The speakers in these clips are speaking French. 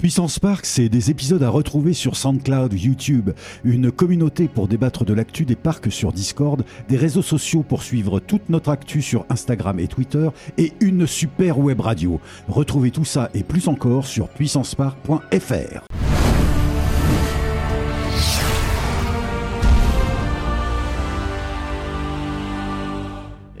Puissance Park, c'est des épisodes à retrouver sur SoundCloud, YouTube, une communauté pour débattre de l'actu des parcs sur Discord, des réseaux sociaux pour suivre toute notre actu sur Instagram et Twitter, et une super web radio. Retrouvez tout ça et plus encore sur puissancepark.fr.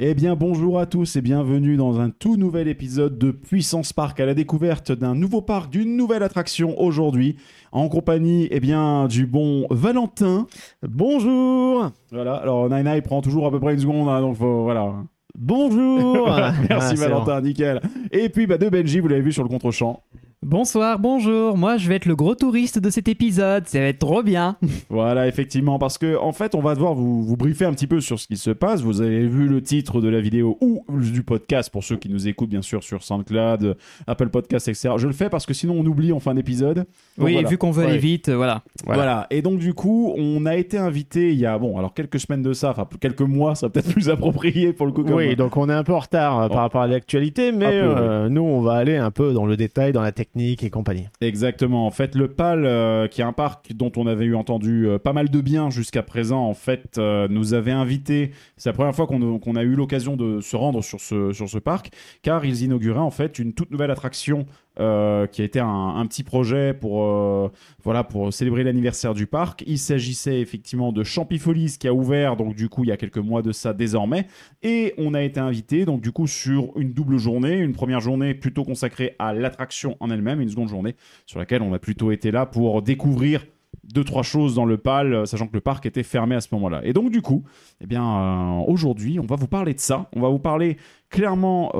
Eh bien bonjour à tous et bienvenue dans un tout nouvel épisode de Puissance Park à la découverte d'un nouveau parc, d'une nouvelle attraction aujourd'hui en compagnie eh bien du bon Valentin. Bonjour. Voilà, alors Nine il prend toujours à peu près une seconde hein, donc faut, voilà. Bonjour. Merci Ah, Valentin, nickel. Et puis bah, de Benji, vous l'avez vu sur le contre-champ. Bonsoir, bonjour, moi je vais être le gros touriste de cet épisode, ça va être trop bien. Voilà, effectivement, parce que en fait, on va devoir vous, vous briefer un petit peu sur ce qui se passe. Vous avez vu le titre de la vidéo ou du podcast pour ceux qui nous écoutent, bien sûr, sur SoundCloud, Apple Podcast, etc. Je le fais parce que sinon on oublie en fin d'épisode. Donc oui, voilà. vu qu'on veut aller vite, euh, voilà. Voilà. Et donc du coup, on a été invité il y a bon, alors quelques semaines de ça, enfin quelques mois, ça peut-être plus approprié pour le coup. comme- Oui, donc on est un peu en retard euh, Oh. par rapport à l'actualité, mais peu, euh, nous on va aller un peu dans le détail, dans la technique et compagnie. Exactement. En fait, le PAL, euh, qui est un parc dont on avait eu entendu euh, pas mal de bien jusqu'à présent, en fait, euh, nous avait invité. C'est la première fois qu'on a, qu'on a eu l'occasion de se rendre sur ce, sur ce parc, car ils inauguraient en fait une toute nouvelle attraction. Euh, qui a été un, petit projet pour euh, voilà pour célébrer l'anniversaire du parc. Il s'agissait effectivement de Champifolies qui a ouvert donc du coup il y a quelques mois de ça désormais et on a été invité donc du coup sur une double journée, une première journée plutôt consacrée à l'attraction en elle-même, et une seconde journée sur laquelle on a plutôt été là pour découvrir deux trois choses dans le PAL, euh, sachant que le parc était fermé à ce moment-là. Et donc du coup, eh bien aujourd'hui, on va vous parler de ça. On va vous parler clairement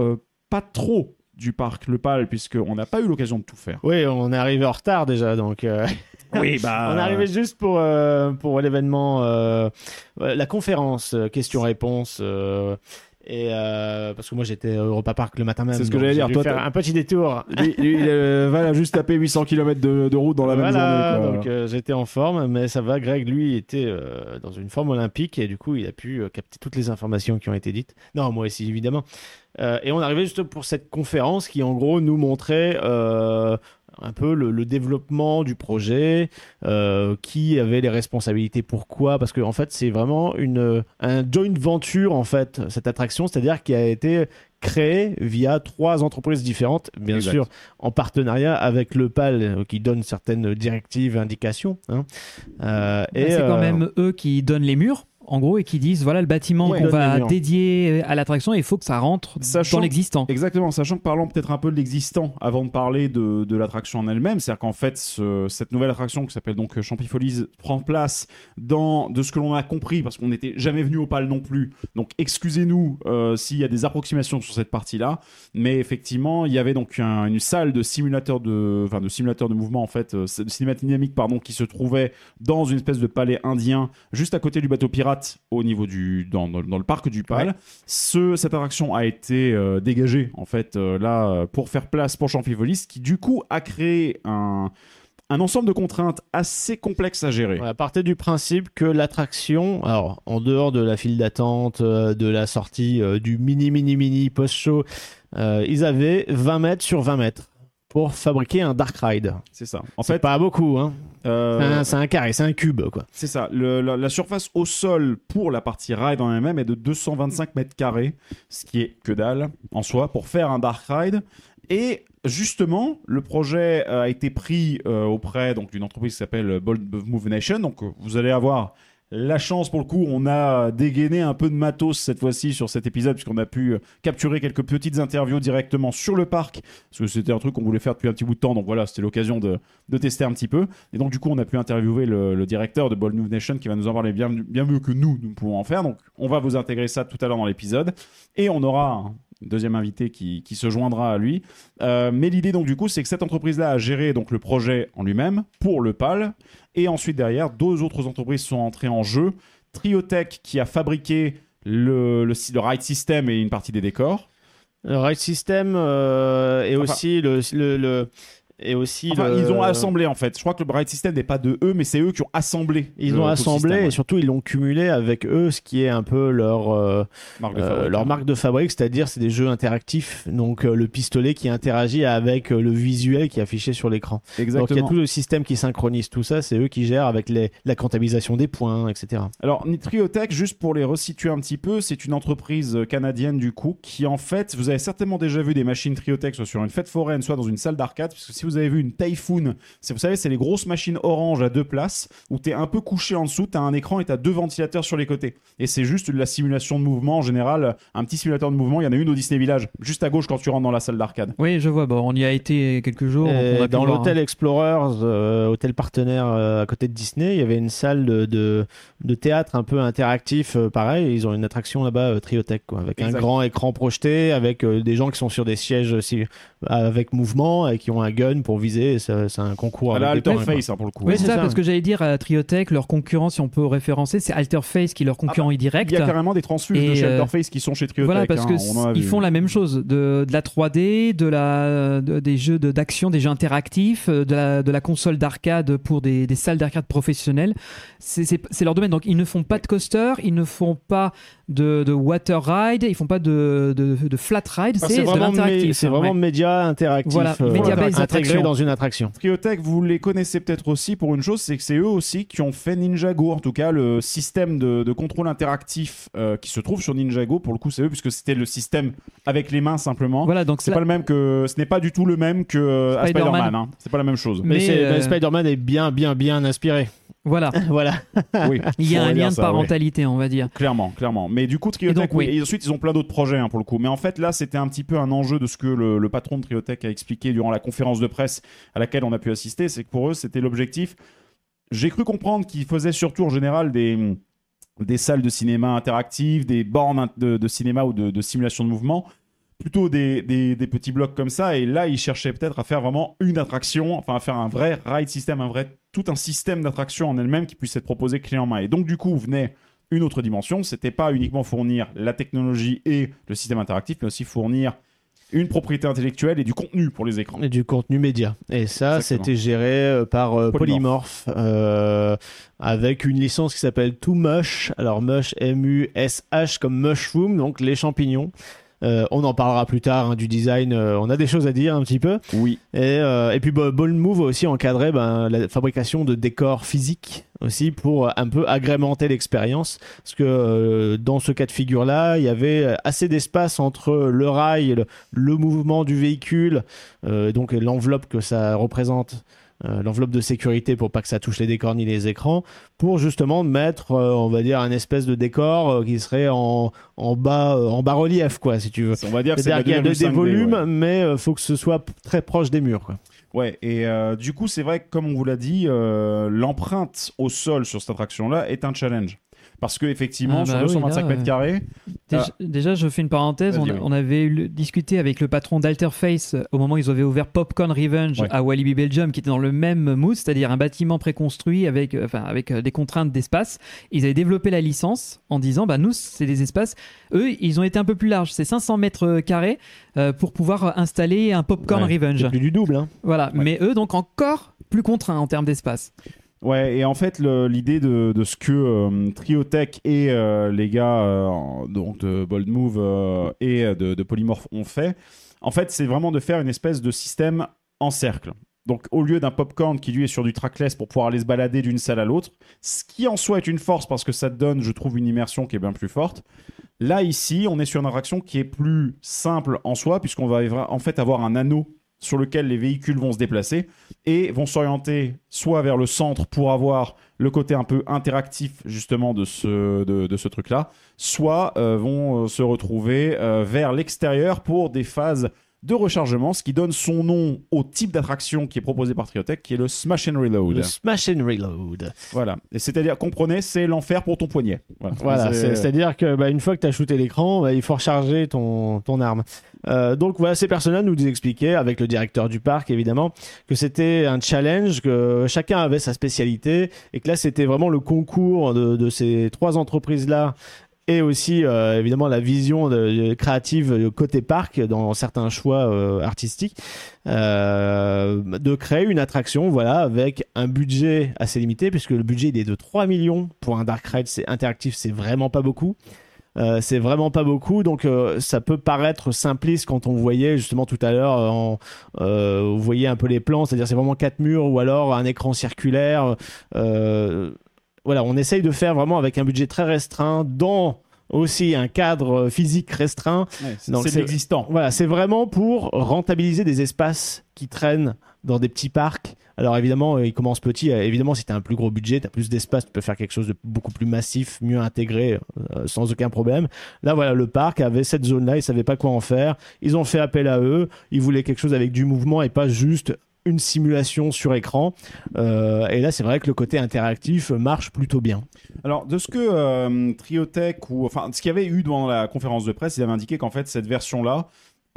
pas trop du parc le PAL puisqu'on n'a pas eu l'occasion de tout faire. Oui, on est arrivé en retard déjà, donc euh, Oui, bah on est arrivé juste pour, euh, pour l'événement, euh, la conférence questions-réponses. Et euh, parce que moi j'étais à Europa Park le matin même. C'est ce que j'allais dire, toi, faire un petit détour. lui, lui, il euh, va juste taper 800 km de, de route dans la même voilà, journée. quoi. donc euh, j'étais en forme, mais ça va. Greg, lui, était euh, dans une forme olympique et du coup, il a pu capter toutes les informations qui ont été dites. Non, moi aussi, évidemment. Et on arrivait juste pour cette conférence qui, en gros, nous montrait un peu le, le développement du projet, euh, qui avait les responsabilités, pourquoi, parce que en fait, c'est vraiment une un joint venture en fait cette attraction, c'est-à-dire qui a été créée via trois entreprises différentes, bien Exact. sûr en partenariat avec le PAL euh, qui donne certaines directives, indications. hein. Euh, Bah, c'est quand euh, même eux qui donnent les murs, en gros, et qui disent voilà le bâtiment Ouais, qu'on va murs. dédier à l'attraction, il faut que ça rentre Sachant- dans l'existant. Exactement, sachant que parlons peut-être un peu de l'existant avant de parler de, de l'attraction en elle-même, c'est-à-dire qu'en fait, ce- cette nouvelle attraction qui s'appelle donc Champifolies prend place dans de ce que l'on a compris, parce qu'on n'était jamais venu au PAL non plus, donc excusez-nous euh, s'il y a des approximations sur cette partie-là, mais effectivement, il y avait donc un- une salle de simulateur de, enfin, de simulateur de mouvement, en fait, euh, de cinématique dynamique, pardon, qui se trouvait dans une espèce de palais indien, juste à côté du bateau pirate, au niveau du, dans, dans- dans le parc du PAL. Ouais. Ce, cette attraction a été euh, dégagée en fait euh, là euh, pour faire place pour Champifolies qui du coup a créé un, un ensemble de contraintes assez complexes à gérer. Ouais, partez du principe que l'attraction, alors en dehors de la file d'attente, euh, de la sortie euh, du mini mini mini post-show, euh, ils avaient 20 mètres sur 20 mètres pour fabriquer un dark ride. C'est ça. En fait, pas beaucoup, hein. euh, C'est un- carré, c'est un cube, quoi. c'est ça. Le- la, la surface au sol pour la partie ride en elle-même est de 225 mètres carrés, ce qui est que dalle en soi pour faire un dark ride. Et justement, le projet euh, a été pris euh, auprès donc d'une entreprise qui s'appelle Bold Move Nation. Donc, vous allez avoir la chance pour le coup. On a dégainé un peu de matos cette fois-ci sur cet épisode puisqu'on a pu euh, capturer quelques petites interviews directement sur le parc parce que c'était un truc qu'on voulait faire depuis un petit bout de temps. Donc voilà, c'était l'occasion de, de tester un petit peu. Et donc du coup, on a pu interviewer le, directeur de Bold Move Nation qui va nous en parler bien, mieux que nous, nous pouvons en faire. Donc on va vous intégrer ça tout à l'heure dans l'épisode. Et on aura deuxième invité qui, qui se joindra à lui. Euh, mais l'idée donc du coup, c'est que cette entreprise-là a géré donc le projet en lui-même pour le PAL. Et ensuite derrière, deux autres entreprises sont entrées en jeu. Triotech qui a fabriqué le, le, le ride system et une partie des décors. Le ride system euh, et Enfin- aussi le, le, le- et aussi Enfin, le- ils ont assemblé en fait. Je crois que le Bright System n'est pas de eux, mais c'est eux qui ont assemblé. Ils ont assemblé système, et surtout ils l'ont cumulé avec eux, ce qui est un peu leur euh, Marque de euh, fabrique, leur hein. marque de fabrique, c'est-à-dire c'est des jeux interactifs, donc euh, le pistolet qui interagit avec euh, le visuel qui est affiché sur l'écran. Donc il y a tout le système qui synchronise tout ça, c'est eux qui gèrent avec les, la comptabilisation des points, etc. Alors, Nitriotech, juste pour les resituer un petit peu, c'est une entreprise canadienne du coup qui en fait, vous avez certainement déjà vu des machines Triotech soit sur une fête foraine, soit dans une salle d'arcade, parce que si vous avez vu une Typhoon, c'est, vous savez, c'est les grosses machines orange à deux places où t'es un peu couché en dessous, t'as un écran et t'as deux ventilateurs sur les côtés. Et c'est juste de la simulation de mouvement en général, un petit simulateur de mouvement. Il y en a une au Disney Village, juste à gauche quand tu rentres dans la salle d'arcade. Oui, je vois. Bon, on y a été quelques jours. on a dans l'hôtel hein. Explorers, euh, hôtel partenaire euh, à côté de Disney, il y avait une salle de, de, de théâtre un peu interactif, euh, pareil. Ils ont une attraction là-bas, euh, Triotech, quoi, avec Exact. un grand écran projeté, avec euh, des gens qui sont sur des sièges avec mouvement et qui ont un gun pour viser. C'est un concours. À la avec des points, Alterface, hein, pour le coup. Oui, c'est ça, ça. parce que j'allais dire à Triotech, leur concurrent, si on peut référencer, c'est Alterface qui est leur concurrent indirect. Il y a carrément des transfuges de chez euh, Alterface qui sont chez Triotech. Voilà, parce hein, que on en a ils vu. font la même chose, de, de la 3D, de la, de- des jeux de- d'action, des jeux interactifs, euh, de la, de la console d'arcade pour des, des salles d'arcade professionnelles. C'est leur domaine. Donc ils ne font pas de coaster, ils ne font pas de, de water ride, ils font pas de, de, de flat ride, Ah, c'est de vraiment, c'est hein, vraiment ouais. média interactif, Voilà, euh, attraction. dans une attraction. Triotech, vous les connaissez peut-être aussi pour une chose, c'est que c'est eux aussi qui ont fait Ninjago, en tout cas le système de, de contrôle interactif euh, qui se trouve sur Ninjago. Pour le coup, c'est eux puisque c'était le système avec les mains simplement. Voilà, donc C'est pas le même que, ce n'est pas du tout le même que euh, Spider-Man. Hein. C'est pas la même chose. Mais, Mais, euh, mais Spider-Man est bien, bien, bien inspiré. Voilà, voilà. oui, il y a un lien de ça, ouais. parentalité, on va dire. Clairement, clairement. Mais du coup, Triotech, Et donc, oui. oui. Et ensuite, ils ont plein d'autres projets hein, pour le coup. Mais en fait, là, c'était un petit peu un enjeu de ce que le, le patron de Triotech a expliqué durant la conférence de presse à laquelle on a pu assister. C'est que pour eux, c'était l'objectif. J'ai cru comprendre qu'ils faisaient surtout en général des, des salles de cinéma interactives, des bornes de, de cinéma ou de, de simulation de mouvement. Plutôt des, des- des petits blocs comme ça. Et là, ils cherchaient peut-être à faire vraiment une attraction, enfin à faire un vrai ride system, un vrai, tout un système d'attraction en elle-même qui puisse être proposé clé en main. Et donc, du coup, venait une autre dimension. C'était pas uniquement fournir la technologie et le système interactif, mais aussi fournir une propriété intellectuelle et du contenu pour les écrans. Et du contenu média. Et ça, c'était géré euh, par euh, Polymorph. Polymorph, euh, avec une licence qui s'appelle Too Mush. Alors Mush, M-U-S-H comme mushroom, donc les champignons. Euh, on en parlera plus tard hein, du design. euh, on a des choses à dire un petit peu. Oui. Et, euh, et puis bah, Ball Move a aussi encadré ben, la fabrication de décors physiques aussi pour un peu agrémenter l'expérience. Parce que dans ce cas de figure-là, il y avait assez d'espace entre le rail, le, le mouvement du véhicule, donc l'enveloppe que ça représente. Euh, l'enveloppe de sécurité pour pas que ça touche les décors ni les écrans pour justement mettre euh, on va dire un espèce de décor euh, qui serait en, en bas en bas relief quoi si tu veux On va dire que c'est c'est-à-dire qu'il y a de- 2,5D, des ouais. volumes mais euh, faut que ce soit très proche des murs quoi. Ouais, et du coup, c'est vrai que, comme on vous l'a dit, l'empreinte au sol sur cette attraction-là est un challenge. Parce que effectivement, Ah sur bah oui, 225 là, mètres euh, carrés, Déjà, Ah. déjà, je fais une parenthèse. On, Vas-y, oui. on avait eu discuté avec le patron d'Alterface euh, au moment où ils avaient ouvert Popcorn Revenge Ouais. à Walibi Belgium, qui était dans le même mood, c'est-à-dire un bâtiment préconstruit avec, euh, enfin, avec euh, des contraintes d'espace. Ils avaient développé la licence en disant, bah nous, c'est des espaces. Eux, ils ont été un peu plus larges, c'est 500 mètres carrés euh, pour pouvoir installer un Popcorn Ouais, Revenge. c'est plus du double hein. Voilà, mais eux, donc encore plus contraints en termes d'espace. Ouais, et en fait, l'idée de, ce que euh, Triotech et euh, les gars euh, donc de Bold Move et de, de Polymorph ont fait, en fait, c'est vraiment de faire une espèce de système en cercle. Donc, au lieu d'un popcorn qui lui est sur du trackless pour pouvoir aller se balader d'une salle à l'autre, ce qui en soi est une force parce que ça donne, je trouve, une immersion qui est bien plus forte. Là, ici, on est sur une attraction qui est plus simple en soi, puisqu'on va en fait avoir un anneau sur lequel les véhicules vont se déplacer et vont s'orienter soit vers le centre pour avoir le côté un peu interactif justement de ce, de, de ce truc-là, soit euh, vont euh, se retrouver euh, vers l'extérieur pour des phases de rechargement, ce qui donne son nom au type d'attraction qui est proposé par Triotech, qui est le Smash and Reload. le smash and reload Voilà. Et c'est-à-dire, comprenez, c'est l'enfer pour ton poignet. Voilà. Voilà, C'est- c'est- c'est-à-dire que bah, une fois que tu as shooté l'écran, bah, il faut recharger ton, ton arme. Euh, donc voilà, ces personnes nous expliquaient, avec le directeur du parc évidemment, que c'était un challenge, que chacun avait sa spécialité, et que là c'était vraiment le concours de, ces trois entreprises-là et aussi euh, évidemment la vision créative côté parc dans certains choix euh, artistiques de créer une attraction voilà avec un budget assez limité puisque le budget il est de 3 millions. Pour un dark ride c'est interactif c'est vraiment pas beaucoup euh, c'est vraiment pas beaucoup, donc euh, ça peut paraître simpliste quand on voyait justement tout à l'heure, euh, euh, vous voyez un peu les plans, c'est-à-dire c'est vraiment quatre murs ou alors un écran circulaire. voilà, on essaye de faire vraiment avec un budget très restreint, dans aussi un cadre physique restreint. Ouais, c'est l'existant. Voilà, c'est vraiment pour rentabiliser des espaces qui traînent dans des petits parcs. Alors évidemment, euh, ils commencent petits. Euh, Évidemment, si tu as un plus gros budget, tu as plus d'espace, tu peux faire quelque chose de beaucoup plus massif, mieux intégré, euh, sans aucun problème. Là, voilà, le parc avait cette zone-là, ils savaient pas quoi en faire. Ils ont fait appel à eux. Ils voulaient quelque chose avec du mouvement et pas juste une simulation sur écran. Et là, c'est vrai que le côté interactif marche plutôt bien. Alors, de ce que Triotech ou enfin, ce qu'il y avait eu dans la conférence de presse, ils avaient indiqué qu'en fait cette version-là,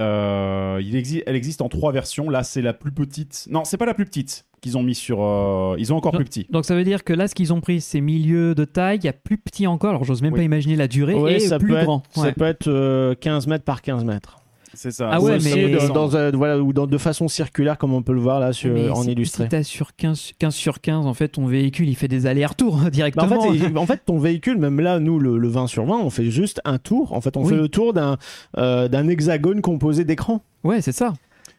euh, il exi- elle existe en trois versions. Là, c'est la plus petite. Non, c'est pas la plus petite qu'ils ont mis sur. euh, Ils ont encore plus petit. Donc ça veut dire que là, ce qu'ils ont pris, c'est milieu de taille, il y a plus petit encore, alors j'ose même Oui. pas imaginer la durée, Ouais, et ça plus peut être- grand. Ça Ouais. peut être euh, 15 mètres par 15 mètres. C'est ça. Ah ouais, mais- dans, un- voilà, ou dans- de façon circulaire, comme on peut le voir là sur, Mais en illustré. Si t'as sur 15, 15 sur 15, en fait, ton véhicule, il fait des allers-retours Bah, directement. en, fait, il- en fait, ton véhicule, même là, nous, le, le 20 sur 20, on fait juste un tour. En fait, on Oui. fait le tour d'un euh, hexagone composé d'écrans. Ouais, c'est ça.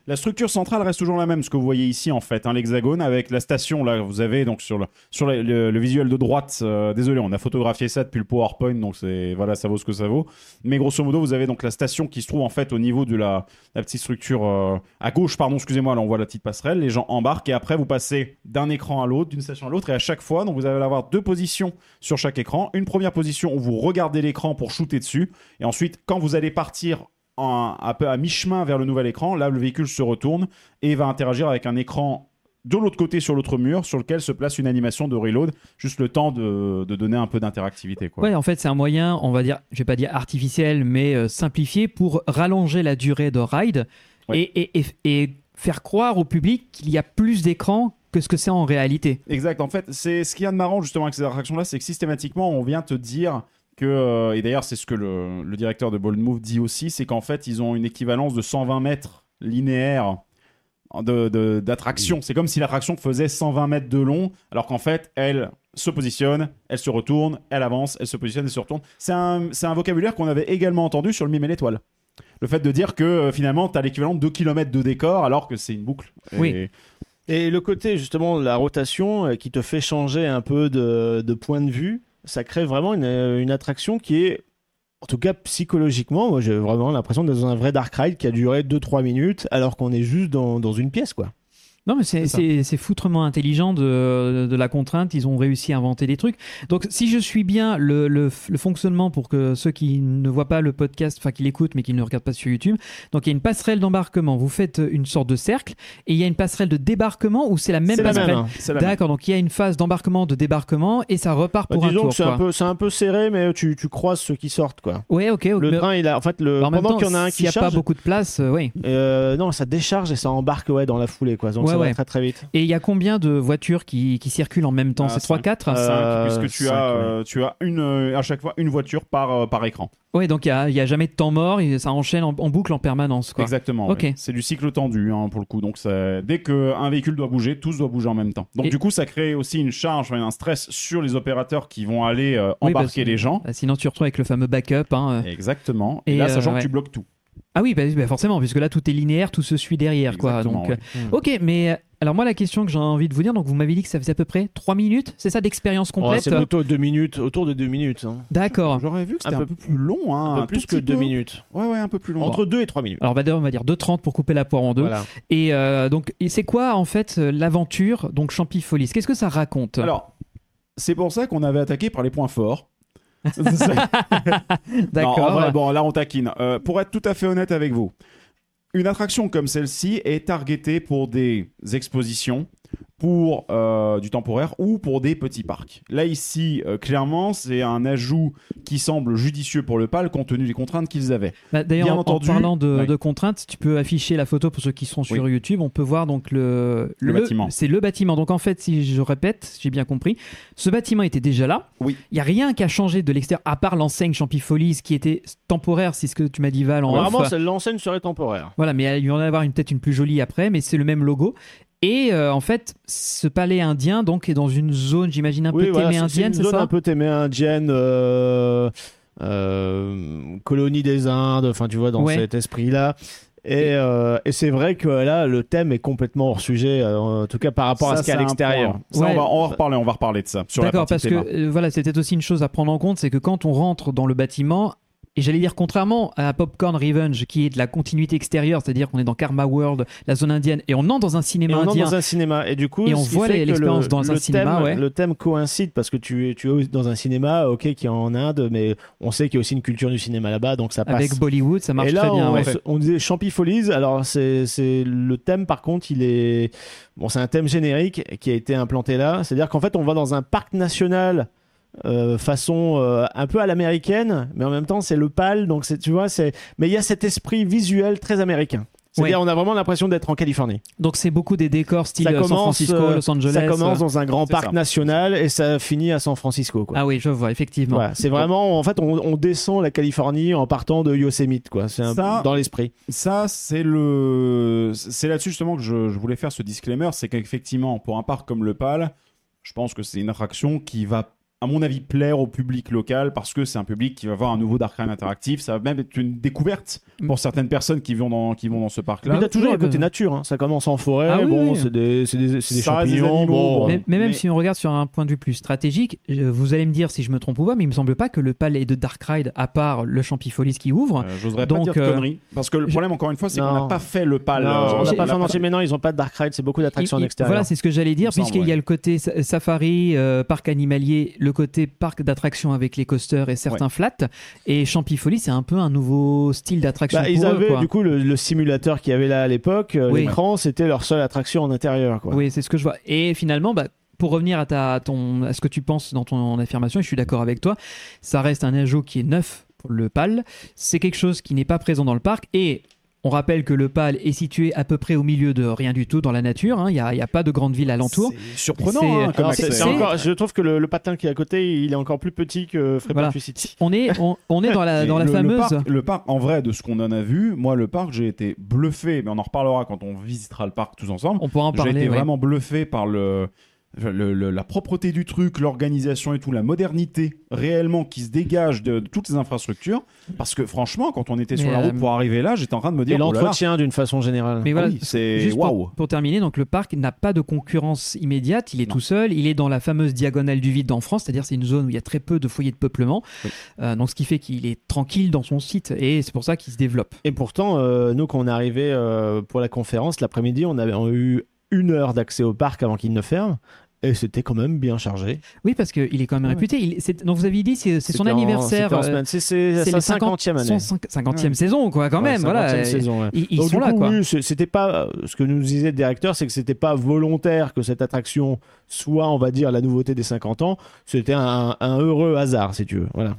La structure centrale reste toujours la même, ce que vous voyez ici en fait, hein, l'hexagone avec la station là, vous avez donc sur le sur le, visuel de droite. euh, désolé, on a photographié ça depuis le PowerPoint, donc c'est voilà, ça vaut ce que ça vaut. Mais grosso modo, vous avez donc la station qui se trouve en fait au niveau de la, la petite structure euh, à gauche, pardon, excusez-moi, là on voit la petite passerelle. Les gens embarquent et après vous passez d'un écran à l'autre, d'une station à l'autre, et à chaque fois, donc vous allez avoir deux positions sur chaque écran. Une première position où vous regardez l'écran pour shooter dessus, et ensuite quand vous allez partir en- un peu à mi-chemin vers le nouvel écran, là le véhicule se retourne et va interagir avec un écran de l'autre côté sur l'autre mur sur lequel se place une animation de reload, juste le temps de, de donner un peu d'interactivité. quoi. Ouais, en fait, c'est un moyen, on va dire, je vais pas dire artificiel, mais euh, simplifié pour rallonger la durée de ride Ouais. et, et- et- faire croire au public qu'il y a plus d'écran que ce que c'est en réalité. Exact. En fait, c'est ce qu'il y a de marrant justement avec ces attractions-là, c'est que systématiquement, on vient te dire euh, et d'ailleurs, c'est ce que le, directeur de Bold Move dit aussi, c'est qu'en fait, ils ont une équivalence de 120 mètres linéaires d'attraction. C'est comme si l'attraction faisait 120 mètres de long, alors qu'en fait, elle se positionne, elle se retourne, elle avance, elle se positionne et se retourne. C'est un, vocabulaire qu'on avait également entendu sur le Mime et l'étoile. Le fait de dire que euh, finalement, tu as l'équivalent de 2 km de décor alors que c'est une boucle. Oui. Et- Et le côté, justement, de la rotation euh, qui te fait changer un peu de point de vue, ça crée vraiment une, euh, une attraction qui est. En tout cas, psychologiquement, moi j'ai vraiment l'impression d'être dans un vrai dark ride qui a duré 2-3 minutes alors qu'on est juste dans, dans une pièce, quoi. Non, mais c'est- foutrement intelligent de, de la contrainte. Ils ont réussi à inventer des trucs. Donc, si je suis bien le, le, le fonctionnement pour que ceux qui ne voient pas le podcast, enfin qui l'écoutent mais qui ne le regardent pas sur YouTube, donc il y a une passerelle d'embarquement. Vous faites une sorte de cercle et il y a une passerelle de débarquement où c'est la même passerelle? hein. D'accord, donc il y a une phase d'embarquement, de débarquement et ça repart Bah, pour un disons tour. que c'est un, peu, c'est un peu serré, mais tu, tu croises ceux qui sortent, quoi. Ouais, ok. ok, Le mais- train, il a. En fait, le, en pendant qu'il y en a un qui n'y a pas beaucoup de place, euh, oui. euh, non, ça décharge et ça embarque ouais, dans la foulée, quoi. Donc Ouais, ça va ouais. très très vite. Et il y a combien de voitures qui, qui circulent en même temps? Ah, C'est cinq. 3-4 Euh, Cinq, puisque tu as, ouais. euh, tu as une, euh, à chaque fois une voiture par, euh, par écran. Ouais, donc il n'y a, il y a jamais de temps mort, et ça enchaîne en, en boucle en permanence. Quoi. Exactement. Ok. oui. C'est du cycle tendu hein, pour le coup. Donc ça- dès qu'un véhicule doit bouger, tous doivent bouger en même temps. Donc Et- du coup, ça crée aussi une charge, un stress sur les opérateurs qui vont aller euh, Oui, embarquer les gens. Bah, Sinon, tu retrouves avec le fameux backup. hein. Exactement. Et, Et, là, euh, sachant ouais. que tu bloques tout. Ah oui, bah, bah, forcément, puisque là, tout est linéaire, tout se suit derrière. Quoi. Donc, ouais. euh, Ok, mais euh, alors moi, la question que j'ai envie de vous dire, donc vous m'avez dit que ça faisait à peu près 3 minutes, c'est ça d'expérience complète? c'est plutôt deux minutes, autour de deux minutes. hein. D'accord. J'aurais vu que c'était Un un, peu- plus long. Hein, un peu plus que petit deux peu. minutes. Ouais, ouais, un peu plus long. Entre deux et trois minutes. Alors, bah, on va dire 2,30 pour couper la poire en deux. Voilà. Et euh, donc, et c'est quoi en fait l'aventure donc Champifolis Qu'est-ce que ça raconte? Alors, c'est pour ça qu'on avait attaqué par les points forts. D'accord. Bon, là, on taquine. Euh, pour être tout à fait honnête avec vous, une attraction comme celle-ci est targetée pour des expositions, pour euh, du temporaire ou pour des petits parcs. Là ici, euh, clairement, c'est un ajout qui semble judicieux pour le PAL compte tenu des contraintes qu'ils avaient. Bah, D'ailleurs, en, parlant de, oui. de contraintes, tu peux afficher la photo pour ceux qui sont sur YouTube. On peut voir donc le, Le bâtiment. C'est le bâtiment. Donc en fait, si je répète, si j'ai bien compris, ce bâtiment était déjà là. Oui. Il y a rien qui a changé de l'extérieur à part l'enseigne Champifolies qui était temporaire, c'est ce que tu m'as dit Val en l'enseigne serait temporaire. Voilà, mais il y en a avoir une peut-être une plus jolie après, mais c'est le même logo. Et euh, en fait, ce palais indien donc est dans une zone, j'imagine un peu voilà, c'est- téméindienne, c'est une zone un peu téméindienne, euh, euh, colonie des Indes, enfin tu vois, dans Ouais. cet esprit-là. Et, euh, et c'est vrai que là, le thème est complètement hors sujet, euh, en tout cas par rapport à ce qu'il y a à un l'extérieur. point. Ça, Ouais. on, va, on va reparler, on va reparler de ça. D'accord, parce que euh, voilà, c'est peut-être aussi une chose à prendre en compte, c'est que quand on rentre dans le bâtiment, et j'allais dire contrairement à Popcorn Revenge, qui est de la continuité extérieure, c'est-à-dire qu'on est dans Karma World, la zone indienne, et on entre dans un Et cinéma on entre indien. dans un cinéma et du coup Et on voit l'expérience le- dans un le cinéma, thème, ouais. le thème coïncide parce que tu es, tu es dans un cinéma ok qui est en Inde mais on sait qu'il y a aussi une culture du cinéma là-bas donc ça passe Avec Bollywood, ça marche et là, très bien. on, ouais. on disait Champifolies. Alors, c'est c'est- le thème, par contre, il est. Bon, c'est un thème générique qui a été implanté là. C'est-à-dire qu'en fait, on va dans un parc national. Euh, façon euh, un peu à l'américaine mais en même temps c'est le pal donc c'est tu vois c'est mais il y a cet esprit visuel très américain c'est-à-dire on a vraiment l'impression d'être en Californie Donc c'est beaucoup des décors style Ça euh, San commence, Francisco, euh, Los Angeles. ça commence dans un grand parc ça. national et ça finit à San Francisco quoi Ah oui, je vois, effectivement. Voilà, c'est vraiment en fait on, on descend la Californie en partant de Yosemite quoi c'est dans l'esprit Ça, c'est le, c'est là-dessus justement que je, je voulais faire ce disclaimer, c'est qu'effectivement, pour un parc comme le PAL, je pense que c'est une attraction qui va, à mon avis, plaire au public local parce que c'est un public qui va voir un nouveau Dark Ride interactif. Ça va même être une découverte pour certaines personnes qui vont dans, qui vont dans ce Mais parc-là. t'as toujours ouais, le côté nature, hein. ça commence en forêt, Ah oui, bon, oui. c'est des, c'est des, c'est des champignons, animaux, bon. Mais, mais même Mais- si on regarde sur un point de vue plus stratégique, vous allez me dire si je me trompe ou pas, mais il me semble pas que le palais de Dark Ride, à part le Champifolies qui ouvre, Euh, J'oserais Donc, pas dire de euh, conneries. Parce que le problème, encore une fois, c'est qu'on n'a pas fait le PAL. Non, euh, on n'a pas fait entier, mais non, ils ont pas de Dark Ride, c'est beaucoup d'attractions en extérieur. Voilà, c'est ce que j'allais dire, puisqu'il y a le côté sa- safari, euh, parc animalier, le côté parc d'attractions avec les coasters et certains flats. Et Champifolies, c'est un peu un nouveau style d'attraction Bah, ils avaient du coup le, le simulateur qu'il y avait là à l'époque, euh, Oui. l'écran, c'était leur seule attraction en intérieur. Quoi. Oui, c'est ce que je vois. Et finalement, bah, pour revenir à, ta, à ton, à ce que tu penses dans ton affirmation, et je suis d'accord avec toi, ça reste un ajout qui est neuf pour le PAL. C'est quelque chose qui n'est pas présent dans le parc. Et on rappelle que le PAL est situé à peu près au milieu de rien du tout dans la nature. hein. Il n'y a, il y a pas de grande ville alentour. C'est surprenant C'est- hein, comme Alors, c'est- accès. c'est encore- je trouve que le, le patin qui est à côté, il est encore plus petit que Voilà. City. On est, on, on est dans la, Et dans la le- fameuse. Le parc, le parc, en vrai, de ce qu'on en a vu, moi, le parc, j'ai été bluffé, mais on en reparlera quand on visitera le parc tous ensemble. On pourra en J'ai parler. été ouais. vraiment bluffé par le, le- le- la propreté du truc, l'organisation et tout, la modernité réellement qui se dégage de, de toutes ces infrastructures. Parce que franchement, quand on était sur Mais, la route euh, pour arriver là, j'étais en train de me Et dire oh là là, l'entretien d'une façon générale. Mais voilà, oui, c'est waouh. pour, pour terminer, donc le parc n'a pas de concurrence immédiate, il est Non. tout seul, il est dans la fameuse diagonale du vide en France, c'est-à-dire c'est une zone où il y a très peu de foyers de peuplement, Oui. Euh, donc ce qui fait qu'il est tranquille dans son site et c'est pour ça qu'il se développe. Et pourtant, euh, nous, quand on est arrivé euh, pour la conférence l'après-midi, on avait on a eu une heure d'accès au parc avant qu'il ne ferme. Et c'était quand même bien chargé. Oui, parce qu'il est quand même Ouais. réputé. Il- c'est- donc vous aviez dit c'est c'est son en- anniversaire. euh. C'est c'est c'est sa les 50 50e année. son cinq- 50e saison, quoi, quand Ouais, même. Voilà, 50e Euh, saison, ouais. Ils, ils Donc, sont du là, coup, quoi. oui, c'est- c'était pas ce que nous disait le directeur, c'est que c'était pas volontaire que cette attraction soit, on va dire, la nouveauté des 50 ans. C'était un, un heureux hasard, si tu veux. Voilà.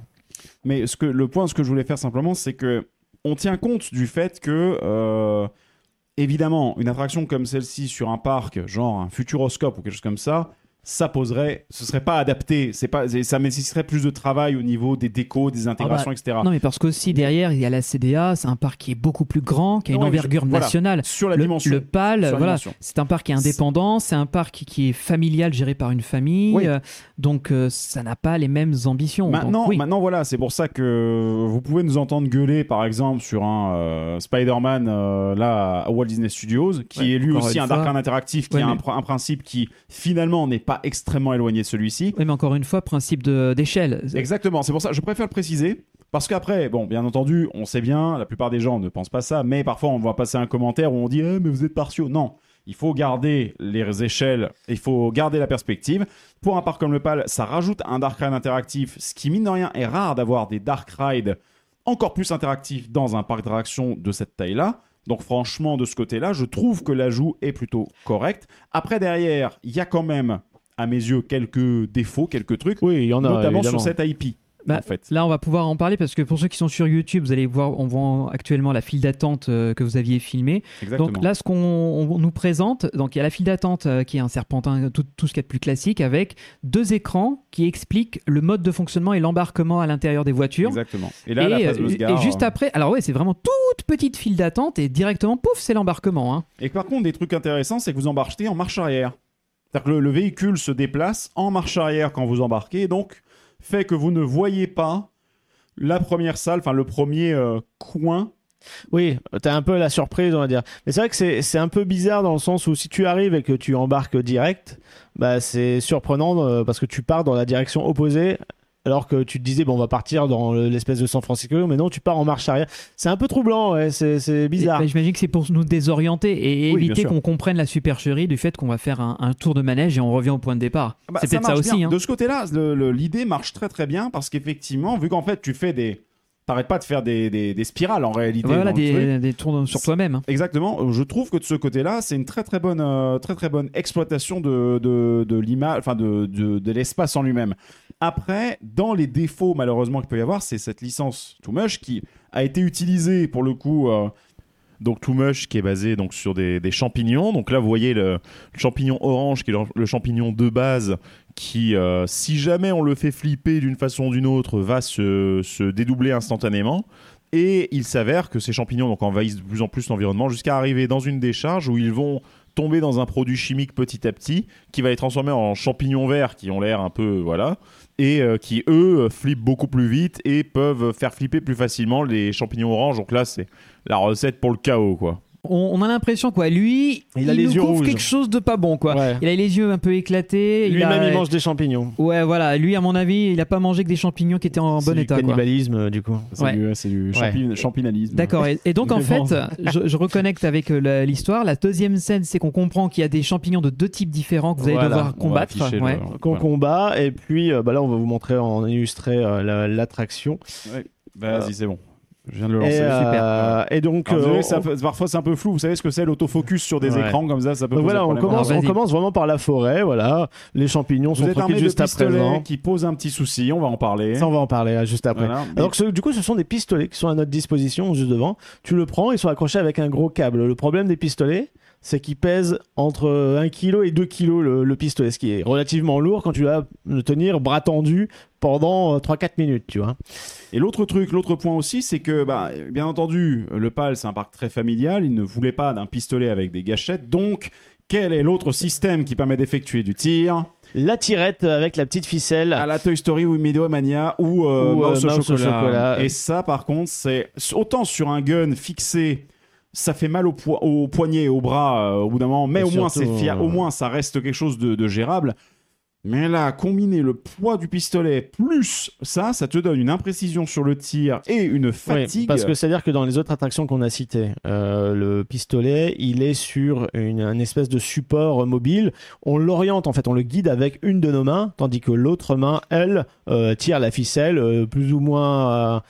Mais ce que, le point, ce que je voulais faire simplement, c'est que on tient compte du fait que, euh, évidemment, une attraction comme celle-ci sur un parc, genre un futuroscope ou quelque chose comme ça, ça poserait, ce serait pas adapté, c'est pas, ça nécessiterait plus de travail au niveau des décos, des intégrations, etc. Non, mais parce qu'aussi derrière, il y a la CDA, c'est un parc qui est beaucoup plus grand, qui a une je- envergure voilà. nationale. Sur la le, dimension. le PAL, voilà, c'est un parc qui est indépendant, c'est un parc qui est familial, géré par une famille, Oui. euh, donc euh, ça n'a pas les mêmes ambitions. Maintenant, Donc, oui. maintenant, voilà, c'est pour ça que vous pouvez nous entendre gueuler, par exemple, sur un euh, Spider-Man euh, là à Walt Disney Studios, qui Ouais, est lui aussi un fois. Dark interactif, qui Ouais, a un, mais- pr- un principe qui finalement n'est pas extrêmement éloigné de celui-ci. Oui, mais encore une fois, principe d'échelle. Exactement, c'est pour ça je préfère le préciser. Parce qu'après, bon, bien entendu, on sait bien, la plupart des gens ne pensent pas ça, mais parfois on voit passer un commentaire où on dit Eh, mais vous êtes partiaux. Non, il faut garder les échelles, il faut garder la perspective. Pour un parc comme le PAL, ça rajoute un Dark Ride interactif, ce qui, mine de rien, est rare d'avoir des Dark Rides encore plus interactifs dans un parc d'attractions de cette taille-là. Donc franchement, de ce côté-là, je trouve que l'ajout est plutôt correct. Après, derrière, il y a quand même, à mes yeux, quelques défauts, quelques trucs, Oui, il y en a. notamment évidemment. sur cette IP. Bah, en fait. Là, on va pouvoir en parler parce que pour ceux qui sont sur YouTube, vous allez voir, on voit actuellement la file d'attente euh, que vous aviez filmée. Exactement. Donc là, ce qu'on on nous présente, donc il y a la file d'attente euh, qui est un serpentin, tout, tout ce qu'il y a de plus classique, avec deux écrans qui expliquent le mode de fonctionnement et l'embarquement à l'intérieur des voitures. Exactement. Et là, la et, euh, gare, et juste après, alors ouais, c'est vraiment toute petite file d'attente et directement, pouf, c'est l'embarquement. hein. Et par contre, des trucs intéressants, c'est que vous embarquez en marche arrière. C'est-à-dire que le, le véhicule se déplace en marche arrière quand vous embarquez, donc fait que vous ne voyez pas la première salle, enfin le premier euh, coin. Oui, t'as un peu la surprise, on va dire. Mais c'est vrai que c'est c'est un peu bizarre dans le sens où si tu arrives et que tu embarques direct, bah c'est surprenant euh, parce que tu pars dans la direction opposée. Alors que tu te disais, bon, on va partir dans le- l'espèce de San Francisco, mais non, tu pars en marche arrière. C'est un peu troublant, ouais, c'est c'est bizarre. Et J'imagine que c'est pour nous désorienter et Oui, éviter qu'on comprenne la supercherie du fait qu'on va faire un, un tour de manège et on revient au point de départ. Ah bah, c'est peut-être ça aussi. hein. De ce côté-là, le- le- l'idée marche très très bien parce qu'effectivement, vu qu'en fait tu fais des. T'arrêtes pas de faire des, des- des spirales en réalité. Voilà, des, des tours sur toi-même. hein. Exactement. Je trouve que de ce côté-là, c'est une très très bonne, euh, très très bonne exploitation de, de, de l'image, enfin de, de, de l'espace en lui-même. Après, dans les défauts malheureusement qu'il peut y avoir, c'est cette licence Too Much qui a été utilisée pour le coup. euh, donc Too Much qui est basé donc sur des, des champignons. Donc là, vous voyez le, le champignon orange qui est le, le champignon de base qui, euh, si jamais on le fait flipper d'une façon ou d'une autre, va se, se dédoubler instantanément. Et il s'avère que ces champignons donc, envahissent de plus en plus l'environnement jusqu'à arriver dans une décharge où ils vont tomber dans un produit chimique petit à petit qui va les transformer en champignons verts qui ont l'air un peu voilà et euh, qui eux flippent beaucoup plus vite et peuvent faire flipper plus facilement les champignons oranges donc là c'est la recette pour le chaos quoi On, on a l'impression quoi, lui, Il a les nous yeux rouges. quelque chose de pas bon quoi. Ouais. Il a les yeux un peu éclatés. il Lui-même, a- il mange des champignons. Ouais, voilà. Lui, à mon avis, il a pas mangé que des champignons qui étaient en C'est bon du état. cannibalisme, euh, du coup. c'est Ouais. du, c'est du champi- champinalisme D'accord. Et, et donc en fait, je, je reconnecte avec euh, la- l'histoire. La deuxième scène, c'est qu'on comprend qu'il y a des champignons de deux types différents que vous allez Voilà, devoir combattre. le-. Qu'on voilà. combat, et puis euh, bah là, on va vous montrer en illustré euh, la- l'attraction. vas-y c'est bon je viens de le Et, lancer euh, et donc, Alors, euh, désolé, ça parfois c'est un peu flou vous savez ce que c'est l'autofocus sur des Ouais. écrans comme ça ça peut donc poser voilà, on problème. commence, Alors, on vas-y. commence vraiment par la forêt, voilà. Les champignons vous sont êtes tranquilles armé de juste à pistolets présent. qui pose un petit souci on va en parler Ça, on va en parler euh, juste après. Voilà. Alors que ce- du coup, ce sont des pistolets qui sont à notre disposition juste devant. Tu le prends, ils sont accrochés avec un gros câble. Le problème des pistolets, c'est qu'ils pèsent entre 1 kg et 2 kg le, le pistolet, ce qui est relativement lourd quand tu vas le tenir bras tendu pendant euh, 3-4 minutes, tu vois. Et l'autre truc, l'autre point aussi, c'est que, bah, bien entendu, le PAL, c'est un parc très familial. Il ne voulait pas d'un pistolet avec des gâchettes. Donc, quel est l'autre système qui permet d'effectuer du tir? La tirette avec la petite ficelle. À la Toy Story ou Midway Mania ou, euh, Ou, euh, Mouse au Mouse au chocolat. chocolat. Et ça, par contre, c'est autant sur un gun fixé. Ça fait mal au, au poignet et au bras euh, au bout d'un moment, mais Et au moins c'est fier, euh, au moins ça reste quelque chose de, de gérable. Mais là, combiner le poids du pistolet plus ça, ça te donne une imprécision sur le tir et une Oui, fatigue. parce que c'est-à-dire que dans les autres attractions qu'on a citées, euh, le pistolet, il est sur une, un espèce de support mobile. On l'oriente, en fait, on le guide avec une de nos mains, tandis que l'autre main, elle, euh, tire la ficelle, plus ou moins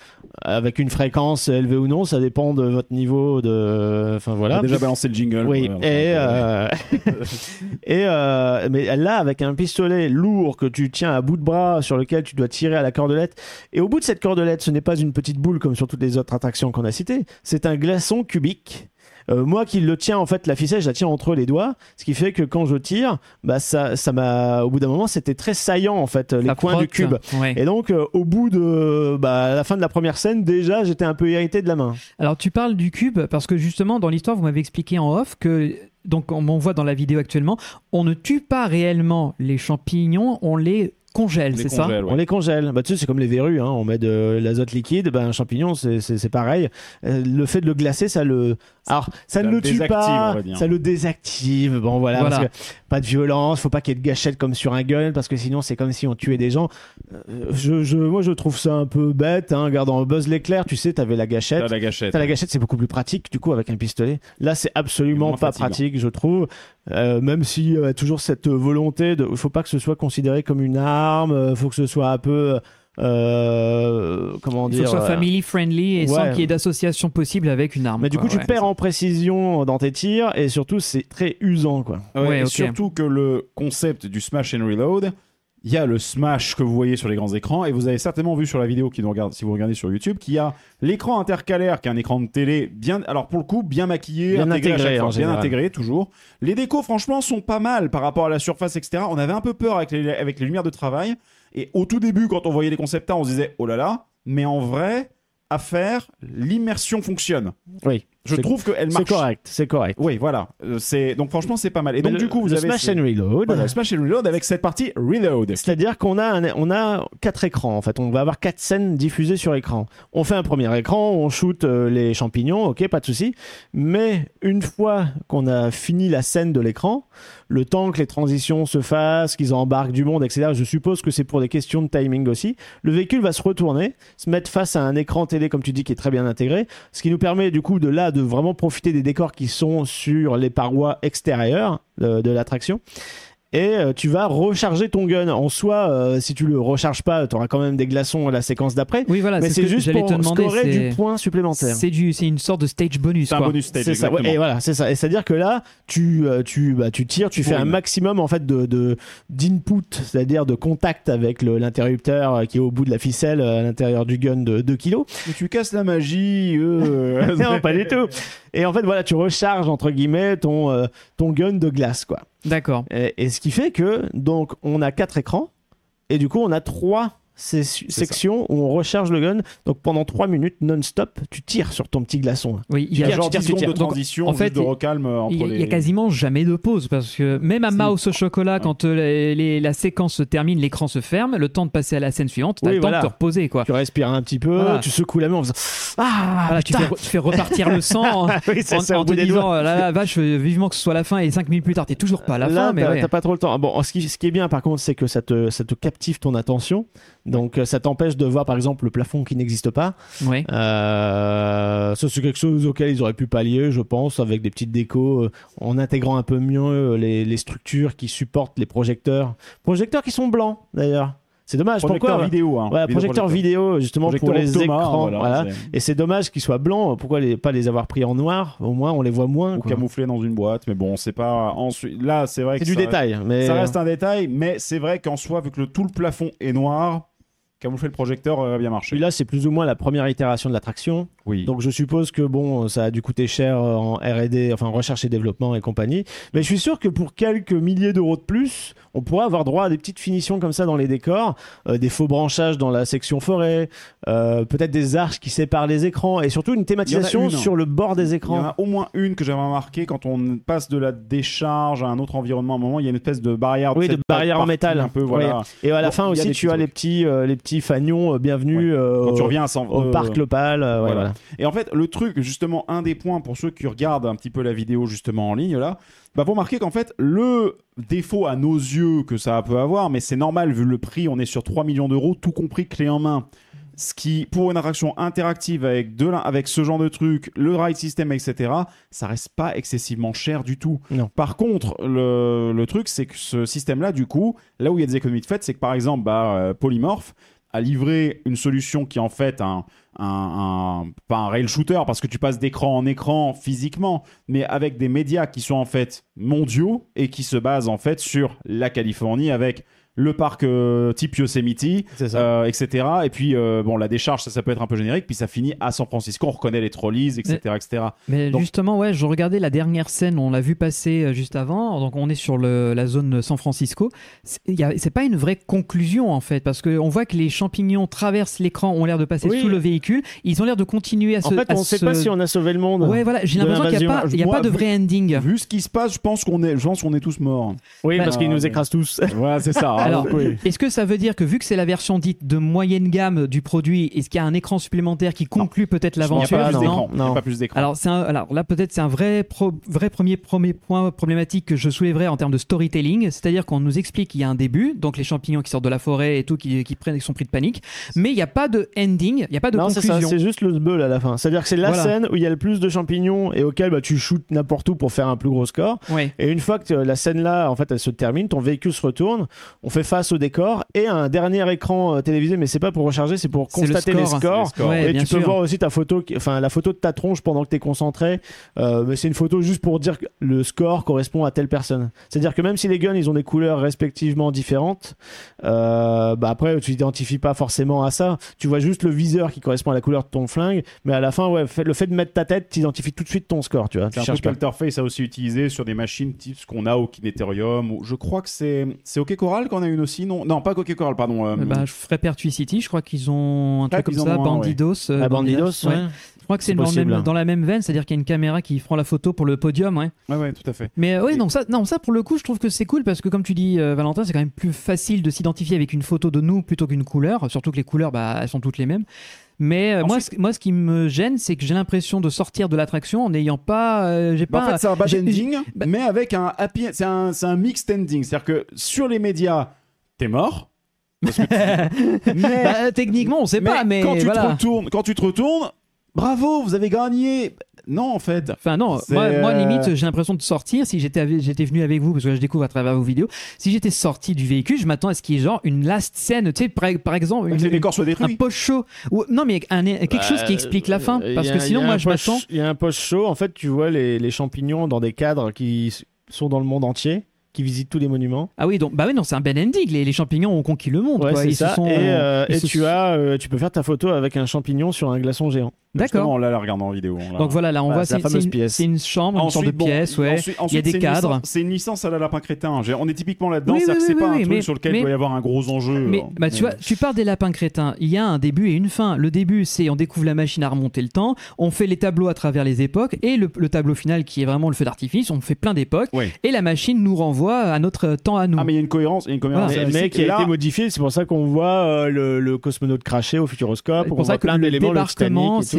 avec une fréquence élevée ou non, ça dépend de votre niveau de... Enfin On voilà. a déjà balancé le jingle. Oui, et, euh, euh, et euh, mais là, avec un pistolet lourd que tu tiens à bout de bras sur lequel tu dois tirer à la cordelette, et au bout de cette cordelette, ce n'est pas une petite boule comme sur toutes les autres attractions qu'on a citées, c'est un glaçon cubique. Euh, moi qui le tiens en fait la ficelle je la tiens entre les doigts ce qui fait que quand je tire bah ça ça m'a au bout d'un moment c'était très saillant en fait les Ça coins du cube Ouais. et donc euh, au bout de bah, à la fin de la première scène déjà j'étais un peu irrité de la main Alors tu parles du cube parce que justement dans l'histoire vous m'avez expliqué en off que donc on on voit dans la vidéo actuellement, on ne tue pas réellement les champignons, on les congèle, c'est ça? ouais. On les congèle. Bah, tu sais, c'est comme les verrues. Hein. On met de l'azote liquide. Ben, un champignon, c'est- c'est c'est pareil. Euh, le fait de le glacer, ça le. Alors, ça, Ça ne le le tue pas. Ça le désactive. Bon, voilà. Voilà. Parce que pas de violence. Faut pas qu'il y ait de gâchette comme sur un gun. Parce que sinon, c'est comme si on tuait des gens. Euh, je, je, moi, je trouve ça un peu bête. Hein. Regarde, dans Buzz l'éclair, tu sais, t'avais la gâchette. T'as la gâchette. T'as la gâchette, c'est beaucoup plus pratique du coup avec un pistolet. Là, c'est absolument pas fatigant. pratique, je trouve. Euh, même si y a toujours cette volonté de, il faut pas que ce soit considéré comme une arme. euh, faut que ce soit un peu euh, comment Il faut dire que ce soit euh, family friendly et sans ouais. qu'il y ait d'association possible avec une arme. Mais du quoi, coup, tu perds en précision dans tes tirs et surtout, c'est très usant, quoi. Ouais, Ouais, et. Surtout que le concept du smash and reload, il y a le smash que vous voyez sur les grands écrans et vous avez certainement vu sur la vidéo qui nous regarde, si vous regardez sur YouTube, qu'il y a l'écran intercalaire qui est un écran de télé bien, alors pour le coup bien maquillé, Bien intégré, fois, bien toujours. Les décos franchement sont pas mal par rapport à la surface etc. On avait un peu peur avec les, avec les lumières de travail et au tout début quand on voyait les concept art on se disait oh là là, mais en vrai à faire l'immersion fonctionne. Oui. Je C'est- trouve qu'elle C'est marche. correct, c'est correct. Oui voilà, Euh, c'est donc franchement c'est pas mal. Et donc le- du coup vous le avez Smash ce- and Reload. voilà, Smash and Reload avec cette partie Reload. C'est-à-dire qu'on a, un- on a quatre écrans en fait. On va avoir quatre scènes diffusées sur écran. On fait un premier écran, on shoot euh, les champignons, ok, pas de souci. Mais une fois qu'on a fini la scène de l'écran, le temps que les transitions se fassent, qu'ils embarquent du monde, etc. Je suppose que c'est pour des questions de timing aussi. Le véhicule va se retourner, se mettre face à un écran télé comme tu dis qui est très bien intégré, ce qui nous permet du coup de là de vraiment profiter des décors qui sont sur les parois extérieures de, de l'attraction et euh, tu vas recharger ton gun. En soi, euh, si tu le recharges pas, tu auras quand même des glaçons à la séquence d'après. Oui, voilà, mais c'est c'est ce juste pour te demander. scorer c'est- du point supplémentaire. C'est du, c'est une sorte de stage bonus. C'est un bonus stage. C'est ça, ouais, et voilà, c'est ça. Et c'est-à-dire que là, tu, euh, tu, bah, tu tires, tu fais un maximum en fait de, d'input, c'est-à-dire de contact avec l'interrupteur qui est au bout de la ficelle à l'intérieur du gun de 2 kilos. Mais tu casses la magie. euh. non, pas du tout. Et en fait, voilà, tu recharges entre guillemets ton, euh, ton gun de glace, quoi. D'accord. Et, ce qui fait que donc on a quatre écrans et du coup on a trois sé- sections où on recharge le gun. Donc pendant trois minutes non-stop, tu tires sur ton petit glaçon. Oui, il y a, genre tu tires, 10 tu secondes de. Donc, transition, en juste fait, de recalme euh, il y a- les... il y a quasiment jamais de pause parce que même à. Mouse au chocolat, quand euh, les- les- la séquence se termine, l'écran se ferme, le temps de passer à la scène suivante, t'as Oui, le temps voilà. de te reposer quoi. Tu respires un petit peu, Voilà. tu secoues la main en faisant ah Voilà, tu, fais, re- tu fais repartir le sang en, oui, en- ça, en bout te des doigts. disant là, la vache, vivement que ce soit la fin et 5 minutes plus tard, t'es toujours pas à la Là, fin. Mais t'as ouais. pas trop le temps. Bon, ce qui, ce qui est bien par contre, c'est que ça te, ça te captive ton attention. Donc euh, ça t'empêche de voir par exemple le plafond qui n'existe pas. Ouais. Euh, ça c'est quelque chose auquel ils auraient pu pallier, je pense, avec des petites décos, euh, en intégrant un peu mieux euh, les, les structures qui supportent les projecteurs. Projecteurs qui sont blancs d'ailleurs. C'est dommage. projecteur Pourquoi vidéo. Hein. Ouais, Vidéo projecteur vidéo justement Projecteur pour les Thomas, écrans. voilà, voilà. c'est- Et c'est dommage qu'ils soient blancs. Pourquoi les, pas les avoir pris en noir Au moins on les voit moins. Ou quoi. camouflé dans une boîte, mais bon, c'est pas. Ensuite, là, c'est vrai C'est du ça détail, mais Ça reste un détail, mais c'est vrai qu'en soi, vu que le, tout le plafond est noir, camoufler le projecteur aurait bien marché. celui-là c'est plus ou moins la première itération de l'attraction. Oui. Donc je suppose que bon, ça a dû coûter cher euh, en R&D, enfin en recherche et développement et compagnie. Mais je suis sûr que pour quelques milliers d'euros de plus, on pourrait avoir droit à des petites finitions comme ça dans les décors, euh, des faux branchages dans la section forêt, euh, peut-être des arches qui séparent les écrans et surtout une thématisation une. sur le bord des Il y en écrans. a au moins une que j'avais remarqué quand on passe de la décharge à un autre environnement. À un moment, il y a une espèce de barrière. Oui, de barrière en métal. Un peu, voilà. Et à la Bon, fin a aussi, tu as les petits, euh, les petits fanions euh, bienvenus euh, Quand tu au- reviens à 100 au euh, parc Lopal. ouais, voilà. voilà. Et en fait, le truc, justement, un des points pour ceux qui regardent un petit peu la vidéo justement en ligne là, bah vous remarquez qu'en fait, le défaut à nos yeux que ça peut avoir, mais c'est normal vu le prix, on est sur 3 millions d'euros, tout compris clé en main. Ce qui, pour une attraction interactive avec, de la- avec ce genre de truc, le ride system, etc., ça reste pas excessivement cher du tout. Non. Par contre, le, le truc, c'est que ce système-là, du coup, là où il y a des économies de fait, c'est que par exemple, bah, euh, Polymorph a livré une solution qui est en fait un, un- pas un rail shooter parce que tu passes d'écran en écran physiquement, mais avec des médias qui sont en fait mondiaux et qui se basent en fait sur la Californie avec le parc euh, type Yosemite, euh, etc. Et puis, euh, bon, la décharge, ça, ça peut être un peu générique, puis ça finit à San Francisco, on reconnaît les trolleys, etc. etc. Mais Donc- justement, ouais, je regardais la dernière scène, on l'a vu passer juste avant. Donc, on est sur le- la zone San Francisco. C'est pas une vraie conclusion en fait, parce qu'on voit que les champignons traversent l'écran, ont l'air de passer Oui. sous le véhicule. Ils ont l'air de continuer à se. En fait, on ne sait se- pas si on a sauvé le monde. Ouais, voilà, j'ai l'impression qu'il n'y a, pas, l'invasion. il y a Moi, pas de vu- vrai ending. Vu ce qui se passe, je pense qu'on est, je pense qu'on est tous morts. Oui, Bah, parce qu'ils nous écrasent tous. Ouais, c'est ça. Alors, oui. Est-ce que ça veut dire que vu que c'est la version dite de moyenne gamme du produit, est-ce qu'il y a un écran supplémentaire qui conclut peut-être Il n'y a l'aventure? pas non, non. pas plus d'écran. Alors, c'est un- alors là, peut-être c'est un vrai, pro- vrai premier, premier point problématique que je soulèverais en termes de storytelling. C'est-à-dire qu'on nous explique qu'il y a un début, donc les champignons qui sortent de la forêt et tout, qui, qui prennent, qui sont pris de panique. Mais il n'y a pas de ending, il n'y a pas de non, conclusion. c'est juste le sbeul à la fin. C'est-à-dire que c'est la Voilà. scène où il y a le plus de champignons et auquel bah, tu shootes n'importe où pour faire un plus gros score. Ouais. Et une fois que euh, la scène là, en fait, elle se termine, ton véhicule se retourne, on fait face au décor et un dernier écran euh, télévisé, mais c'est pas pour recharger, c'est pour le constater les score. scores. Les scores. Ouais, et tu peux voir aussi ta photo, qui- enfin la photo de ta tronche pendant que tu es concentré. Euh, mais c'est une photo juste pour dire que le score correspond à telle personne. C'est-à-dire que même si les guns ils ont des couleurs respectivement différentes, euh, bah après tu t'identifies pas forcément à ça. Tu vois juste le viseur qui correspond à la couleur de ton flingue, mais à la fin, ouais, fait- le fait de mettre ta tête, tu identifies tout de suite ton score. Tu vois, C'est un truc pas. qu'Alterface a aussi utilisé sur des machines type ce qu'on a au Kineterium. ou- Je crois que c'est c'est OK Coral qu'on a une aussi, non Non, pas OK Coral, pardon. euh, Euh, bah, je ferais Pertuicity, je crois qu'ils ont un truc comme ça, un, ouais. Bandidos. euh, Ah, Bandidos, ouais. Je crois que c'est C'est dans, la même veine, c'est-à-dire qu'il y a une caméra qui prend la photo pour le podium, ouais. Ouais, ouais, tout à fait. Mais euh, oui, Et- donc ça, non, ça pour le coup, je trouve que c'est cool parce que comme tu dis, euh, Valentin, c'est quand même plus facile de s'identifier avec une photo de nous plutôt qu'une couleur. Surtout que les couleurs, bah, elles sont toutes les mêmes. Mais euh, moi, Ensuite- ce, moi, ce qui me gêne, c'est que j'ai l'impression de sortir de l'attraction en n'ayant pas, euh, j'ai Bah, pas. en fait, c'est un bad ending, bah- mais avec un happy. C'est un, c'est un mixed ending. C'est-à-dire que sur les médias, t'es mort. Parce que tu- mais Bah, techniquement, on sait pas, mais quand tu te retournes, quand tu te retournes, bravo, vous avez gagné. Non, en fait. Enfin non, moi, moi, euh, limite j'ai l'impression de sortir si j'étais avec- j'étais venu avec vous parce que là, je découvre à travers vos vidéos. Si j'étais sorti du véhicule, je m'attends à ce qu'il y ait genre une last scène, tu sais par, par exemple Que une- les décors soient un détruits. post show ou non mais un, quelque chose qui explique la fin Euh, parce que a- sinon moi je m'attends. Il y a un post show, en fait, tu vois les, les champignons dans des cadres qui s- sont dans le monde entier, qui visitent tous les monuments. Ah oui donc bah oui non c'est un Ben ending les, les champignons ont conquis le monde Ouais, quoi. c'est Ils ça. se sont et euh, ils et se tu sont- as, euh, tu peux faire ta photo avec un champignon sur un glaçon géant. D'accord. on l'a la regarde en vidéo. on Donc voilà là on Bah, voit c'est une, pièce. c'est une chambre, une sorte de Ensuite, bon, pièce ouais. ensuite- Il y a ensuite, des c'est une cadres. licence- C'est une licence à la lapin crétin. On est typiquement là-dedans. Oui, c'est-à-dire oui, que c'est oui, pas oui, un truc mais- sur lequel mais- il doit y avoir un gros enjeu. Mais Alors, bah, tu vois, tu parles des lapins crétins. Il y a un début et une fin. Le début, c'est on découvre la machine à remonter le temps, on fait les tableaux à travers les époques, et le, le tableau final qui est vraiment le feu d'artifice, on fait plein d'époques, Oui. et la machine nous renvoie à notre temps à nous. Ah, mais il y a une cohérence. Il y a une cohérence. Voilà. mais, qui a été modifié, c'est pour ça qu'on voit euh, le, cosmonaute cracher au futuroscope, C'est on pour ça voit que plein le d'éléments,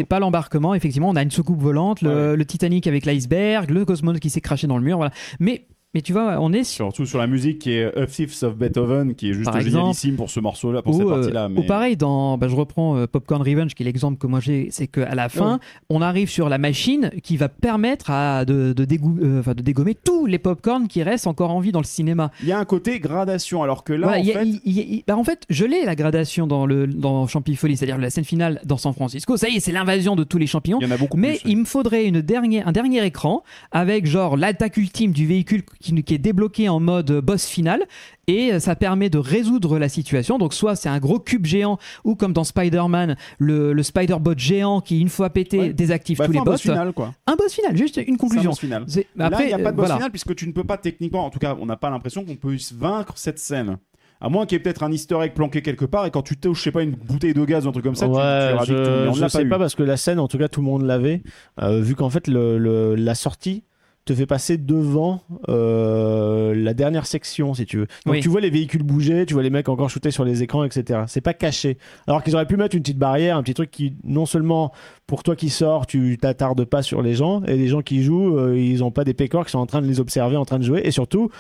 pas l'embarquement. Effectivement, on a une soucoupe volante, le, Ouais. le Titanic avec l'iceberg, le cosmonaute qui s'est craché dans le mur, voilà. Mais, mais tu vois, on est sur Surtout sur la musique qui est Up Fifths of Beethoven, qui est juste Par exemple. génialissime pour ce morceau-là, pour cette ou, euh, partie-là. ou Mais... pareil, dans, bah, je reprends euh, Popcorn Revenge, qui est l'exemple que moi j'ai, c'est qu'à la fin, on arrive sur la machine qui va permettre à, de, de, dégou- euh, de dégommer tous les popcorn qui restent encore en vie dans le cinéma. Il y a un côté gradation, alors que là, Voilà, en y a- fait, bah, en fait, je l'ai la gradation dans, le, dans Champifolie, c'est-à-dire la scène finale dans San Francisco. Ça y est, c'est l'invasion de tous les champignons. il y en a beaucoup Mais plus. il me faudrait une dernière, un dernier écran avec genre l'attaque ultime du véhicule qui, qui est débloqué en mode boss final et euh, ça permet de résoudre la situation. Donc soit c'est un gros cube géant ou comme dans Spider-Man le, le Spider-Bot géant qui une fois pété Ouais. désactive Bah, tous les un bots. boss final, quoi. Un boss final, juste une C'est un conclusion. boss final. Là, Après, il n'y a pas de boss voilà. final puisque tu ne peux pas techniquement, en tout cas, on n'a pas l'impression qu'on peut vaincre cette scène. À moins qu'il y ait peut-être un easter egg planqué quelque part et quand tu touches, je sais pas, une bouteille de gaz ou un truc comme ça, tu- tu, Ouais, tout. Mais je, on je l'a sais eu. pas parce que la scène, en tout cas, tout le monde l'avait. euh, vu qu'en fait, le, le- la sortie te fait passer devant euh, la dernière section, si tu veux. Donc Oui. tu vois les véhicules bouger, tu vois les mecs encore shooter sur les écrans, etc. C'est pas caché. Alors qu'ils auraient pu mettre une petite barrière, un petit truc qui, non seulement pour toi qui sors, tu t'attardes pas sur les gens, et les gens qui jouent, euh, ils ont pas des pécores qui sont en train de les observer, en train de jouer, et surtout.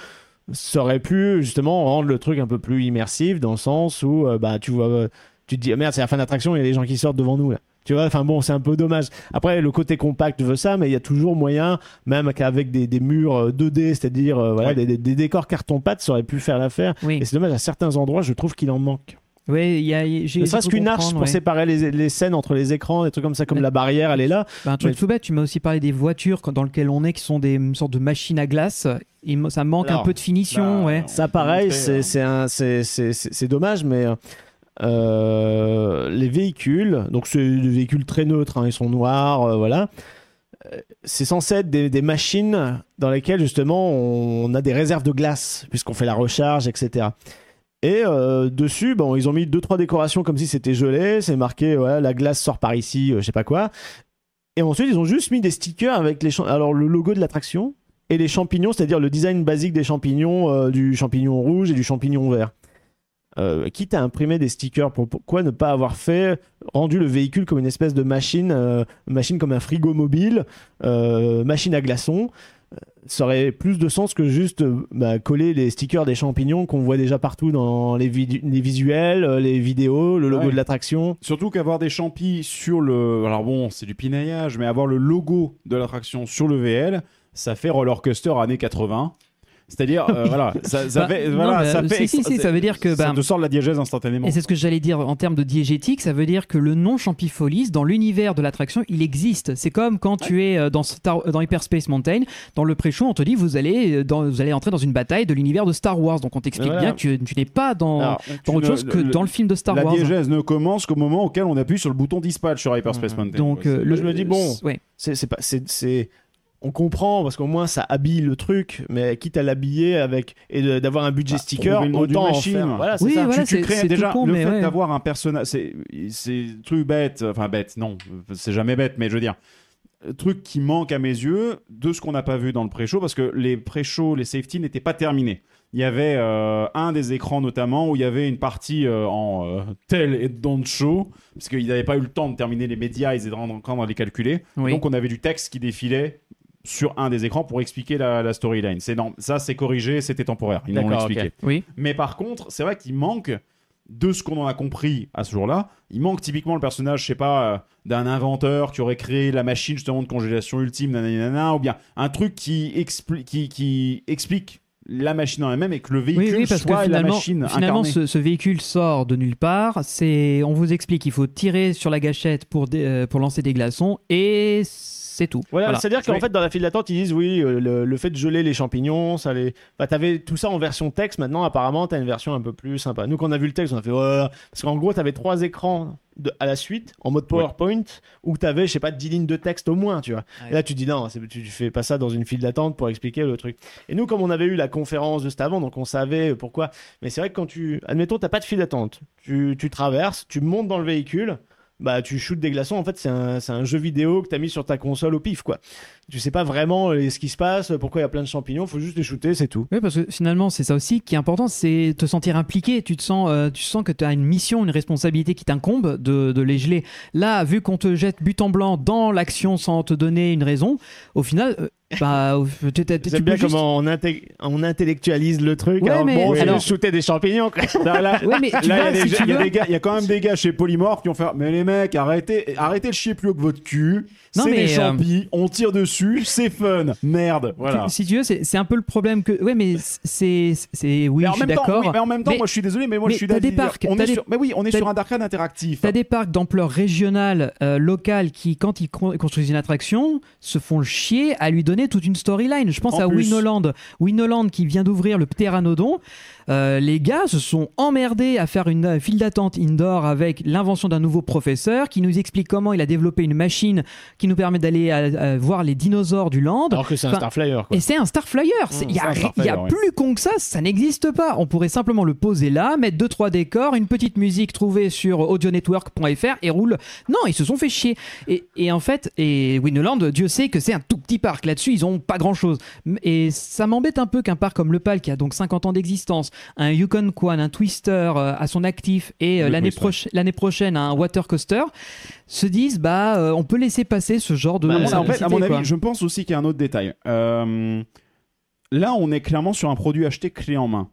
Ça aurait pu justement rendre le truc un peu plus immersif dans le sens où euh, bah tu vois tu te dis ah, merde c'est la fin d'attraction il y a des gens qui sortent devant nous là tu vois enfin bon c'est un peu dommage après le côté compact veut ça mais il y a toujours moyen même qu'avec des, des murs euh, 2D c'est-à-dire euh, voilà Ouais. des, des- des décors carton pâte ça aurait pu faire l'affaire Oui, et c'est dommage à certains endroits je trouve qu'il en manque oui, il y a, ne serait-ce qu'une arche pour ouais. séparer les, les scènes entre les écrans des trucs comme ça comme la barrière elle est là Bah, un truc Mais- tout bête, tu m'as aussi parlé des voitures dans lesquelles on est, qui sont des une sorte de machines à glace. Il ça manque Alors, un peu de finition, bah, ouais. Ça, pareil, c'est euh, c'est un- c'est- c'est- c'est- c'est dommage, mais euh, les véhicules, donc c'est des véhicules très neutres, hein, ils sont noirs, euh, voilà. Euh, C'est censé être des, machines dans lesquelles justement on a des réserves de glace, puisqu'on fait la recharge, etc. Et euh, dessus, bon, ils ont mis deux trois décorations comme si c'était gelé, c'est marqué ouais, la glace sort par ici, euh, je sais pas quoi. Et ensuite, ils ont juste mis des stickers avec les alors le logo de l'attraction et les champignons, c'est-à-dire le design basique des champignons, euh, du champignon rouge et du champignon vert. Euh, quitte à imprimer des stickers, pour- pourquoi ne pas avoir fait rendu le véhicule comme une espèce de machine, euh, machine comme un frigo mobile, euh, machine à glaçons Euh, ça aurait plus de sens que juste bah, coller les stickers des champignons qu'on voit déjà partout dans les, vid- les visuels, les vidéos, le logo Ouais. de l'attraction. Surtout qu'avoir des champis sur le. Alors bon, c'est du pinaillage, mais avoir le logo de l'attraction sur le VL, ça fait roller coaster années 80. C'est-à-dire, euh, voilà, ça, ça Bah, fait, non, voilà, mais, ça euh, fait, si, si, ça veut dire que, ça bah, te sort de la diégèse instantanément. Et c'est ce que j'allais dire en termes de diégétique, ça veut dire que le nom Champifolis, dans l'univers de l'attraction, il existe. C'est comme quand tu es euh, dans, Star- dans Hyperspace Mountain, dans le pré-show, on te dit vous allez, euh, dans- vous allez entrer dans une bataille de l'univers de Star Wars. Donc on t'explique Voilà. bien que tu, tu n'es pas dans, Alors, dans autre ne- chose que le- dans le film de Star la Wars. diégèse ne commence qu'au moment auquel on appuie sur le bouton dispatch sur Hyperspace Mhm. Mountain. Donc euh, le, je me dis, bon, ouais. c'est pas c'est- on comprend parce qu'au moins ça habille le truc mais quitte à l'habiller avec et d'avoir un budget Bah, sticker autant en machine. faire. voilà c'est Oui, ça voilà, tu, tu c'est- crées déjà con, le fait ouais. d'avoir un personnage c'est c'est truc bête enfin bête non c'est jamais bête mais je veux dire truc qui manque à mes yeux de ce qu'on n'a pas vu dans le pré-show parce que les pré-shows les safety n'étaient pas terminés il y avait euh, un des écrans notamment où il y avait une partie euh, en euh, tel et don't show parce qu'ils n'avaient pas eu le temps de terminer les médias ils étaient encore dans les calculer Oui. donc on avait du texte qui défilait sur un des écrans pour expliquer la, la storyline. C'est non, ça c'est corrigé, c'était temporaire. Ils l'ont expliqué. Oui. Mais par contre, c'est vrai qu'il manque de ce qu'on en a compris à ce jour-là. Il manque typiquement le personnage, je sais pas, euh, d'un inventeur qui aurait créé la machine justement de congélation ultime, nanana, ou bien un truc qui, expli- qui, qui explique la machine en elle-même et que le véhicule Oui, oui, parce que soit la finalement, machine finalement ce, ce véhicule sort de nulle part. C'est, on vous explique, il faut tirer sur la gâchette pour, dé- euh, pour lancer des glaçons et c'est tout. Voilà, Voilà. c'est-à-dire qu'en fait, dans la file d'attente, ils disent oui, euh, le, le fait de geler les champignons, ça les. Bah, t'avais tout ça en version texte. Maintenant, apparemment, t'as une version un peu plus sympa. Nous, quand on a vu le texte, on a fait ouais. Parce qu'en gros, t'avais trois écrans de, à la suite, en mode PowerPoint, où t'avais, je sais pas, 10 lignes de texte au moins, tu vois. Ouais. Et là, tu dis non, c'est- tu, tu fais pas ça dans une file d'attente pour expliquer le truc. Et nous, comme on avait eu la conférence juste avant, donc on savait pourquoi. Mais c'est vrai que quand tu. Admettons, t'as pas de file d'attente. Tu, tu traverses, tu montes dans le véhicule. Bah, tu shootes des glaçons. En fait, c'est un, c'est un jeu vidéo que t'as mis sur ta console au pif, quoi tu sais pas vraiment euh, ce qui se passe, pourquoi il y a plein de champignons, faut juste les shooter, c'est tout. Oui, parce que finalement, c'est ça aussi qui est important, c'est te sentir impliqué. Tu te sens, euh, tu sens que tu as une mission, une responsabilité qui t'incombe de, de les geler. Là, vu qu'on te jette but en blanc dans l'action sans te donner une raison, au final, euh, bah, tu, tu- bien juste- comment on, on intellectualise le truc. Ouais, alors mais- bon, c'est alors- shooter des champignons. quoi. Là, là- Ouais, mais tu Là, vois, il y a si y, y quand même des gars chez Polymorph qui ont fait Mais les mecs, arrêtez, arrêtez de chier plus haut que votre cul. C'est des euh, champis, on tire dessus, c'est fun. Merde. Voilà. si tu veux, c'est un peu le problème que. Ouais, mais c'est, c'est, oui, mais, en je suis même temps, d'accord. oui, mais en même temps, Mais- moi je suis désolé, mais moi mais je suis des parcs, On est des- sur, mais oui, on est sur un arcade interactif. T'as des parcs d'ampleur régionale, euh, locale, qui, quand ils con- construisent une attraction, se font le chier à lui donner toute une storyline. Je pense En à. Winoland. Winoland qui vient d'ouvrir le Pteranodon. Euh, les gars se sont emmerdés à faire une euh, file d'attente indoor avec l'invention d'un nouveau professeur qui nous explique comment il a développé une machine qui nous permet d'aller à voir les dinosaures du land. Alors que c'est un Star Flyer. Quoi. Et c'est un Star Flyer. Il y c'est a, y a ouais. plus con que ça, ça n'existe pas. On pourrait simplement le poser là, mettre deux trois décors, une petite musique trouvée sur audionetwork.fr et roule. Non, ils se sont fait chier. Et, et en fait, et Winoland, Dieu sait que c'est un tout petit parc. Là-dessus, ils ont pas grand-chose. Et ça m'embête un peu qu'un parc comme le PAL, qui a donc 50 ans d'existence, un Yukon Quan, un Twister euh, à son actif et euh, l'année proche- prochaine un Water Coaster, se disent bah euh, on peut laisser passer ce genre de Bah, en fait, à mon avis, quoi. je pense aussi qu'il y a un autre détail. Euh, là, on est clairement sur un produit acheté clé en main.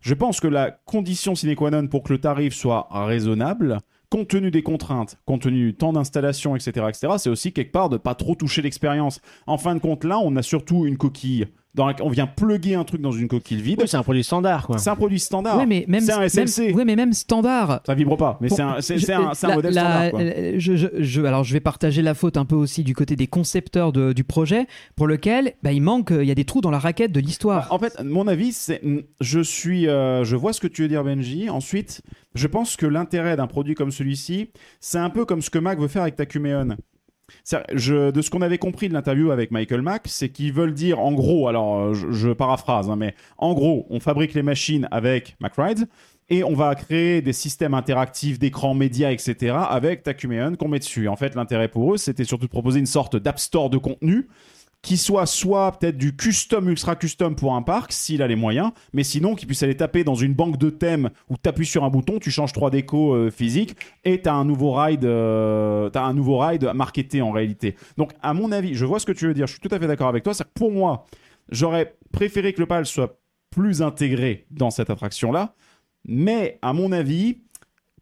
Je pense que la condition sine qua non pour que le tarif soit raisonnable, compte tenu des contraintes, compte tenu du temps d'installation, etc., etc., c'est aussi quelque part de pas trop toucher l'expérience. En fin de compte, là, on a surtout une coquille. Dans on vient plugger un truc dans une coquille vide. Oui, c'est un produit standard. Quoi. C'est un produit standard. Ouais, mais même, c'est un même- SLC. ouais, mais même standard. Ça vibre pas, mais c'est un, je- modèle la- standard. quoi. euh, je, je- je- alors, je vais partager la faute un peu aussi du côté des concepteurs de- du projet, pour lequel bah, il manque, il y a des trous dans la raquette de l'histoire. En fait, mon avis, c'est, je suis, euh, je vois ce que tu veux dire, Benji. Ensuite, je pense que l'intérêt d'un produit comme celui-ci, c'est un peu comme ce que Mac veut faire avec Takumeon. De ce qu'on avait compris de l'interview avec Michael Mack, c'est qu'ils veulent dire, en gros, alors euh, je, paraphrase, hein, mais en gros, on fabrique les machines avec MacRides et on va créer des systèmes interactifs d'écran média, etc. avec Takumeon qu'on met dessus. En fait, l'intérêt pour eux, c'était surtout de proposer une sorte d'app store de contenu qui soit soit peut-être du custom ultra custom pour un parc s'il a les moyens mais sinon qu'il puisse aller taper dans une banque de thèmes où tu appuies sur un bouton tu changes trois décos euh, physiques et tu as un nouveau ride euh, t'as un nouveau ride marketé en réalité. Donc à mon avis je vois ce que tu veux dire je suis tout à fait d'accord avec toi c'est pour moi j'aurais préféré que le PAL soit plus intégré dans cette attraction là mais à mon avis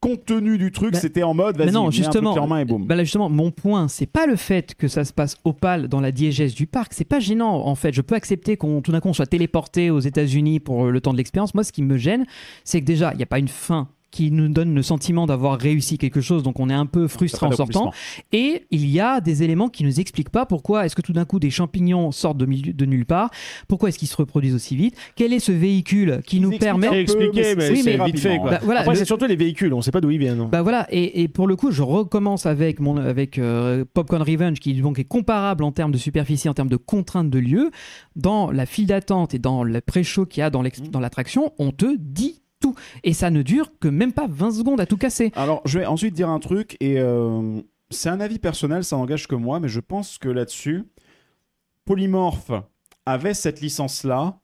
contenu du truc, Bah, c'était en mode, vas-y, non, mets un truc justement, en main et boum. bah là, justement, mon point, c'est pas le fait que ça se passe au PAL dans la diégèse du parc. C'est pas gênant, en fait. Je peux accepter qu'on tout d'un coup on soit téléporté aux États-Unis pour le temps de l'expérience. Moi, ce qui me gêne, c'est que déjà, il n'y a pas une fin qui nous donne le sentiment d'avoir réussi quelque chose, donc on est un peu frustré en sortant. Et il y a des éléments qui nous expliquent pas pourquoi est-ce que tout d'un coup des champignons sortent de, milieu- de nulle part, pourquoi est-ce qu'ils se reproduisent aussi vite, quel est ce véhicule qui nous permet C'est expliqué, mais c'est vite fait. Quoi. Bah, voilà, Après, le- c'est surtout les véhicules, on sait pas d'où ils viennent. Bah voilà, et, et pour le coup, je recommence avec mon avec euh, Popcorn Revenge, qui donc est comparable en termes de superficie, en termes de contraintes de lieu. Dans la file d'attente et dans le pré-show qu'il y a dans dans l'attraction, on te dit tout. Et ça ne dure que même pas 20 secondes à tout casser. Alors, je vais ensuite dire un truc, et euh, c'est un avis personnel, ça n'engage que moi, mais je pense que là-dessus, Polymorph avait cette licence-là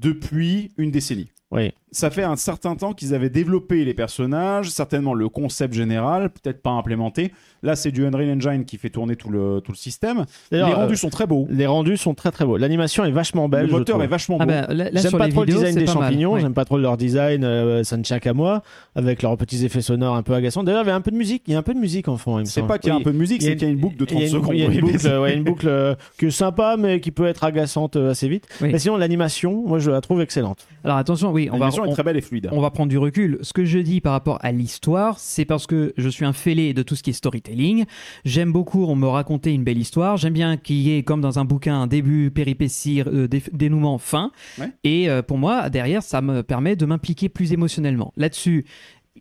depuis une décennie. Oui. Ça fait un certain temps qu'ils avaient développé les personnages, certainement le concept général, peut-être pas implémenté. Là, c'est du Unreal Engine qui fait tourner tout le, tout le système. Les rendus euh, sont très beaux. les rendus sont très très beaux. L'animation est vachement belle. le moteur est vachement beau. Ah bah, là, là, J'aime pas trop le design des champignons, Ouais. j'aime pas trop leur design, euh, ça ne tient qu'à moi, avec leurs petits effets sonores un peu agaçants. D'ailleurs, il y avait un peu de musique, il y a un peu de musique en fond. c'est pas qu'il y a Oui. un peu de musique, a c'est qu'il y a une boucle de Il y 30 a une- secondes. Il y a une Oui, boucle, ouais, une boucle euh, qui est sympa, mais qui peut être agaçante euh, assez vite. Oui. Mais sinon, l'animation, moi, je la trouve excellente. Alors attention, oui, on va, est très belle et fluide. on va prendre du recul. Ce que je dis par rapport à l'histoire, c'est parce que je suis un fêlé de tout ce qui est storytelling. J'aime beaucoup on me raconter une belle histoire. J'aime bien qu'il y ait, comme dans un bouquin, un début, péripétie, euh, dé- dénouement, fin. Ouais. Et euh, pour moi, derrière, ça me permet de m'impliquer plus émotionnellement. Là-dessus,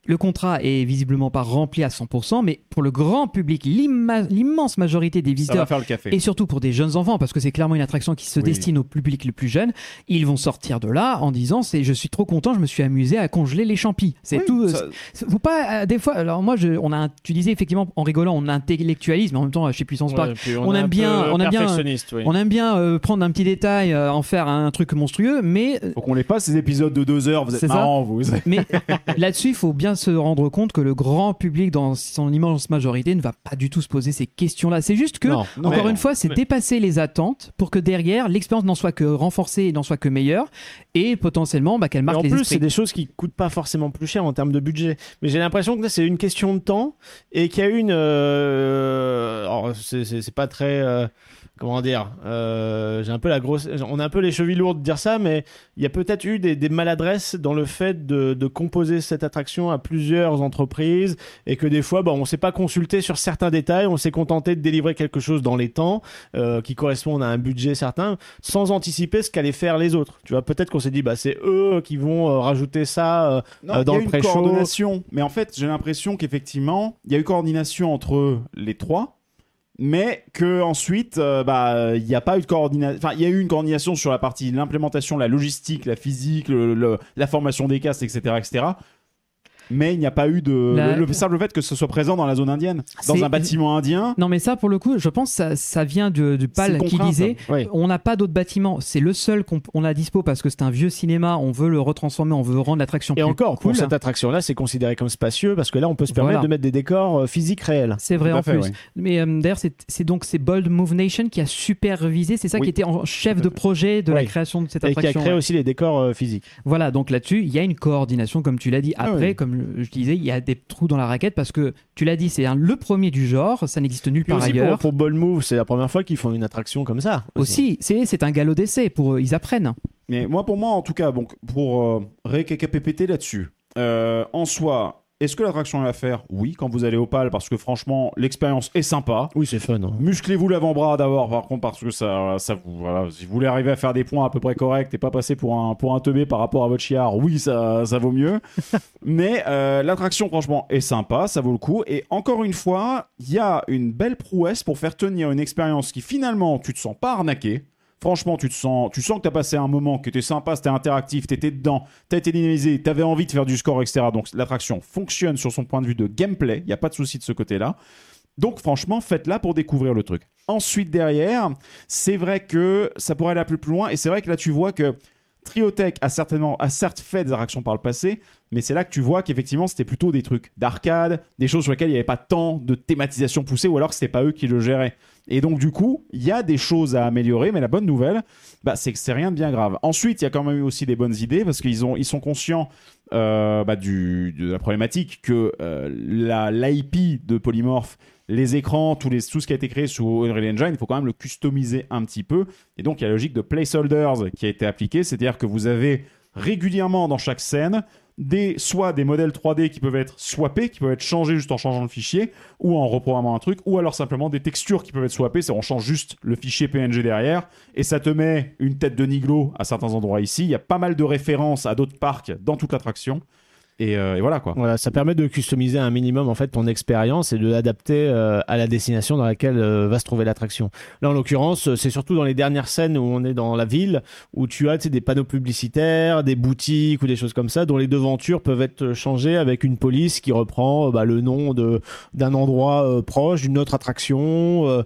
le contrat est visiblement pas rempli à 100%, mais pour le grand public, l'immense majorité des Ça visiteurs faire le café. et surtout pour des jeunes enfants, parce que c'est clairement une attraction qui se Oui. destine au public le plus jeune, ils vont sortir de là en disant c'est je suis trop content, je me suis amusé à congeler les champis. C'est Oui, tout. ça- c'est- Faut pas euh, des fois. Alors moi, je, on a, tu disais effectivement en rigolant, on intellectualise, mais en même temps chez Puissance Park, Ouais, puis on aime bien- on aime bien- oui. on aime bien euh, prendre un petit détail, euh, en faire un truc monstrueux, mais euh, Faut qu'on les passe ces épisodes de deux heures. Vous êtes ça marrants, vous. mais là-dessus, il faut bien se rendre compte que le grand public, dans son immense majorité, ne va pas du tout se poser ces questions-là. C'est juste que Non, non, Encore une fois, c'est mais- dépasser les attentes pour que derrière, l'expérience n'en soit que renforcée et n'en soit que meilleure et potentiellement bah, qu'elle marque en les plus, c'est des choses qui coûtent pas forcément plus cher en termes de budget. Mais j'ai l'impression que c'est une question de temps et qu'il y a une. euh, Alors, c'est- c'est c'est pas très. euh, Comment dire euh, J'ai un peu la grosse. On a un peu les chevilles lourdes de dire ça, mais il y a peut-être eu des, des maladresses dans le fait de, de composer cette attraction à plusieurs entreprises et que des fois, bah, on s'est pas consulté sur certains détails, on s'est contenté de délivrer quelque chose dans les temps euh, qui correspondent à un budget certain, sans anticiper ce qu'allaient faire les autres. Tu vois, peut-être qu'on s'est dit, bah, c'est eux qui vont euh, rajouter ça. euh, Non, Euh, il dans y a le pré-show. coordination, mais en fait, j'ai l'impression qu'effectivement, il y a eu coordination entre les trois, mais que ensuite, euh, bah, il n'y a pas eu de coordination. Enfin, il y a eu une coordination sur la partie l'implémentation, la logistique, la physique, la formation des castes, etc., etc. Mais il n'y a pas eu de La- le, le simple fait que ce soit présent dans la zone indienne, dans un bâtiment indien. Non, mais ça, pour le coup, je pense que ça, ça vient du, du PAL qui disait Oui. on n'a pas d'autres bâtiments, c'est le seul qu'on on a dispo parce que c'est un vieux cinéma, on veut le retransformer, on veut rendre l'attraction Et plus encore, cool. pour cette attraction-là, c'est considéré comme spacieux parce que là, on peut se Voilà. permettre de mettre des décors euh, physiques réels. C'est vrai à en fait, plus. Mais euh, d'ailleurs, c'est donc c'est Bold Move Nation qui a supervisé, c'est ça Oui. qui était en chef de projet de la création de cette Et qui a attraction. créé ouais. aussi les décors euh, physiques. Voilà, donc là-dessus, il y a une coordination, comme tu l'as dit. Ah Après, oui. Comme je disais, il y a des trous dans la raquette parce que tu l'as dit, c'est le premier du genre, ça n'existe nulle part aussi ailleurs. pour, pour Ball Move, c'est la première fois qu'ils font une attraction comme ça. Aussi, c'est c'est un galop d'essai pour eux, ils apprennent. Mais moi, pour moi, en tout cas, donc, pour euh, récapépéter là-dessus, euh, en soi, est-ce que l'attraction est à faire Oui, quand vous allez au PAL, parce que franchement, l'expérience est sympa. Oui, c'est fun. hein. Musclez-vous l'avant-bras d'abord, par contre, parce que ça, ça vous, voilà, si vous voulez arriver à faire des points à peu près corrects et pas passer pour un, pour un teubé par rapport à votre chiard, oui, ça, ça vaut mieux. Mais euh, l'attraction, franchement, est sympa, ça vaut le coup. Et encore une fois, il y a une belle prouesse pour faire tenir une expérience qui finalement, tu te sens pas arnaqué. Franchement, tu te sens, tu sens que tu as passé un moment, que tu sympa, c'était interactif, tu étais dedans, tu as été dynamisé, tu avais envie de faire du score, etc. Donc l'attraction fonctionne sur son point de vue de gameplay, il n'y a pas de souci de ce côté-là. Donc franchement, faites-la pour découvrir le truc. Ensuite, derrière, c'est vrai que ça pourrait aller plus loin, et c'est vrai que là, tu vois que Triotech a certainement a certes fait des attractions par le passé, mais c'est là que tu vois qu'effectivement c'était plutôt des trucs d'arcade, des choses sur lesquelles il n'y avait pas tant de thématisation poussée, ou alors que c'était pas eux qui le géraient. Et donc du coup, il y a des choses à améliorer, mais la bonne nouvelle, bah, c'est que c'est rien de bien grave. Ensuite, il y a quand même eu aussi des bonnes idées parce qu'ils ils sont conscients euh, bah, de la problématique que euh, l'IP de Polymorph les écrans, tout ce qui a été créé sous Unreal Engine, il faut quand même le customiser un petit peu. Et donc, il y a la logique de placeholders qui a été appliquée, c'est-à-dire que vous avez régulièrement dans chaque scène des, soit des modèles 3D qui peuvent être swappés, qui peuvent être changés juste en changeant le fichier, ou en reprogrammant un truc, ou alors simplement des textures qui peuvent être swappées, c'est on change juste le fichier PNG derrière, et ça te met une tête de Niglo à certains endroits ici. Il y a pas mal de références à d'autres parcs dans toute l'attraction. Et, euh, et voilà quoi. Voilà, ça permet de customiser un minimum en fait ton expérience et de l'adapter euh, à la destination dans laquelle euh, va se trouver l'attraction. Là en l'occurrence, c'est surtout dans les dernières scènes où on est dans la ville où tu as des panneaux publicitaires, des boutiques ou des choses comme ça dont les devantures peuvent être changées avec une police qui reprend bah, le nom de d'un endroit proche, d'une autre attraction,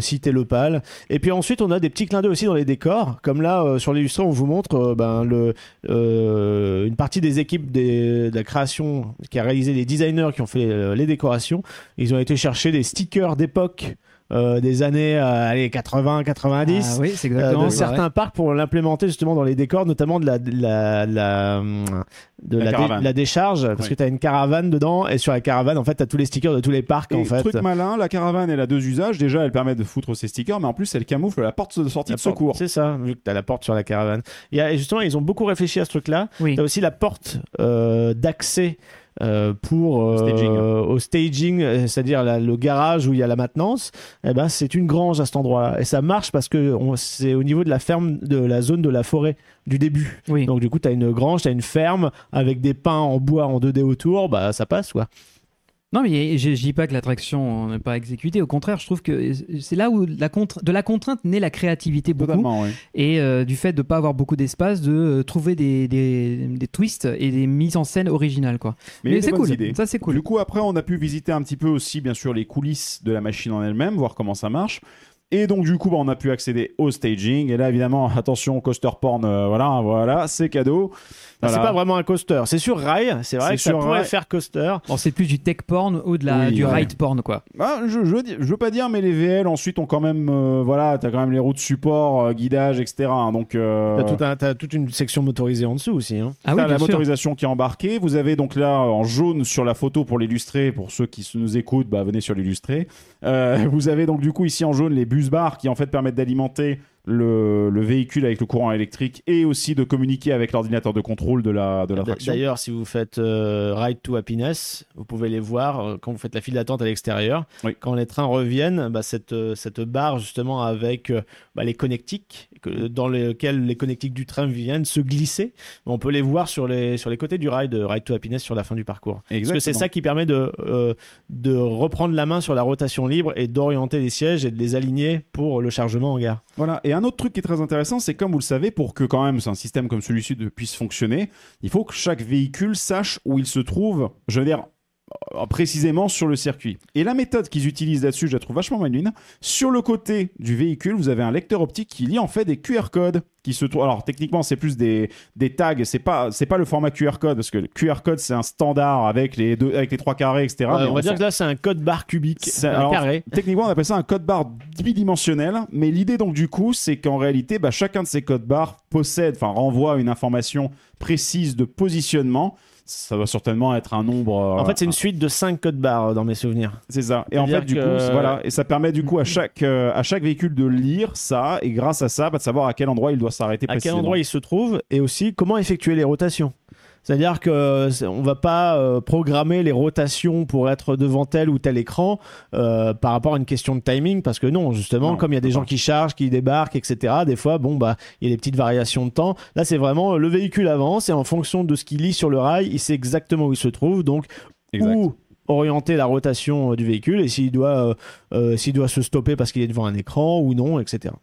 cité locale. Et puis ensuite on a des petits clins d'œil aussi dans les décors, comme là sur l'illustré on vous montre ben, une partie des équipes des, de la création qui a réalisé les designers qui ont fait euh, les décorations. Ils ont été chercher des stickers d'époque euh, des années euh, allez, 80, 90. Ah oui, c'est euh, exactement de ça, certains ouais. parcs pour l'implémenter justement dans les décors, notamment de la, de la, de la, hum, de La la, dé- caravane. la décharge, parce Oui. que tu as une caravane dedans, et sur la caravane, en fait, tu as tous les stickers de tous les parcs, Et en fait. truc malin, la caravane elle a deux usages. Déjà, elle permet de foutre ses stickers, mais en plus, elle camoufle la porte de sortie La de porte. secours. C'est ça, vu que tu as la porte sur la caravane. Il y a, et justement, ils ont beaucoup réfléchi à ce truc-là. Oui. Tu as aussi la porte euh, d'accès euh, pour euh, Staging. au staging, c'est-à-dire le garage où il y a la maintenance. Eh ben, c'est une grange à cet endroit-là. Et ça marche parce que c'est au niveau de la ferme, de la zone de la forêt du début. Oui. Donc du coup, tu as une grange, tu as une ferme avec des pins en bois en 2D autour, bah ça passe quoi. Non, mais je, je dis pas que l'attraction n'est pas exécutée. Au contraire, je trouve que c'est là où la contre- de la contrainte naît la créativité beaucoup. Totalement, oui. Et euh, du fait de ne pas avoir beaucoup d'espace, de euh, trouver des, des, des twists et des mises en scène originales. Quoi. Mais, c'est cool. idées. Ça, c'est cool. Du coup, après, on a pu visiter un petit peu aussi, bien sûr, les coulisses de la machine en elle-même, voir comment ça marche. Et donc, du coup, bah, on a pu accéder au staging. Et là, évidemment, attention, coaster porn, euh, voilà, voilà, c'est cadeau. Bah, Voilà. C'est pas vraiment un coaster. C'est sur rail. C'est vrai que ça sur pourrait rail. faire coaster. Bon, c'est plus du tech porn ou de la, Oui, du ouais. ride porn. Quoi. Ah, je, je, veux dire- je veux pas dire, mais les VL ensuite ont quand même, euh, voilà, t'as quand même les routes support, euh, guidage, etc. Donc, euh, T'as tout un- t'as toute une section motorisée en dessous aussi. Hein. Ah T'as la sûr. motorisation qui est embarquée. Vous avez donc là en jaune sur la photo pour l'illustrer. Pour ceux qui se- nous écoutent, bah, venez sur l'illustrer. Euh, vous avez donc du coup ici en jaune les bus qui en fait permettent d'alimenter le, le véhicule avec le courant électrique et aussi de communiquer avec l'ordinateur de contrôle de la de l'attraction. D'ailleurs, si vous faites euh, Ride to Happiness, vous pouvez les voir euh, quand vous faites la file d'attente à l'extérieur. Oui. Quand les trains reviennent, bah, cette, euh, cette barre justement avec euh, bah, les connectiques, que- dans lesquels les connectiques du train viennent se glisser, on peut les voir sur les, sur les côtés du ride, Ride to Happiness sur la fin du parcours. Parce que c'est Exactement. ça qui permet de, de reprendre la main sur la rotation libre et d'orienter les sièges et de les aligner pour le chargement en gare. Voilà. Et un autre truc qui est très intéressant, c'est comme vous le savez, pour que quand même un système comme celui-ci puisse fonctionner, il faut que chaque véhicule sache où il se trouve, je veux dire, précisément sur le circuit. Et la méthode qu'ils utilisent là-dessus, je la trouve vachement maline. Sur le côté du véhicule, vous avez un lecteur optique qui lit en fait des QR codes qui se trouvent. Alors techniquement, c'est plus des, des tags. C'est pas c'est pas le format QR code parce que le QR code c'est un standard avec les deux avec les trois carrés, etc. Mais on va dire que là, c'est un code barre cubique, c'est- un alors, carré. Techniquement, on appelle ça un code barre bidimensionnel, mais l'idée donc du coup, c'est qu'en réalité, bah, chacun de ces codes barres possède, enfin renvoie une information précise de positionnement. Ça doit certainement être un nombre. euh, En fait, c'est une suite de 5 codes barres euh, dans mes souvenirs. c'est ça. Et en fait, du que- coup, voilà, et ça permet du coup à chaque euh, à chaque véhicule de lire ça, et grâce à ça, bah, de savoir à quel endroit il doit s'arrêter. à quel endroit il se trouve et aussi comment effectuer les rotations. C'est-à-dire que on va pas euh, programmer les rotations pour être devant tel ou tel écran euh, par rapport à une question de timing parce que non, justement, Non, comme il y a des pas. gens qui chargent, qui débarquent, etc. Des fois, bon bah, il y a des petites variations de temps. Là, c'est vraiment le véhicule avance et en fonction de ce qu'il lit sur le rail, il sait exactement où il se trouve. Donc Exact. ou orienter la rotation euh, du véhicule et s'il doit, s'il doit se stopper parce qu'il est devant un écran ou non, etc.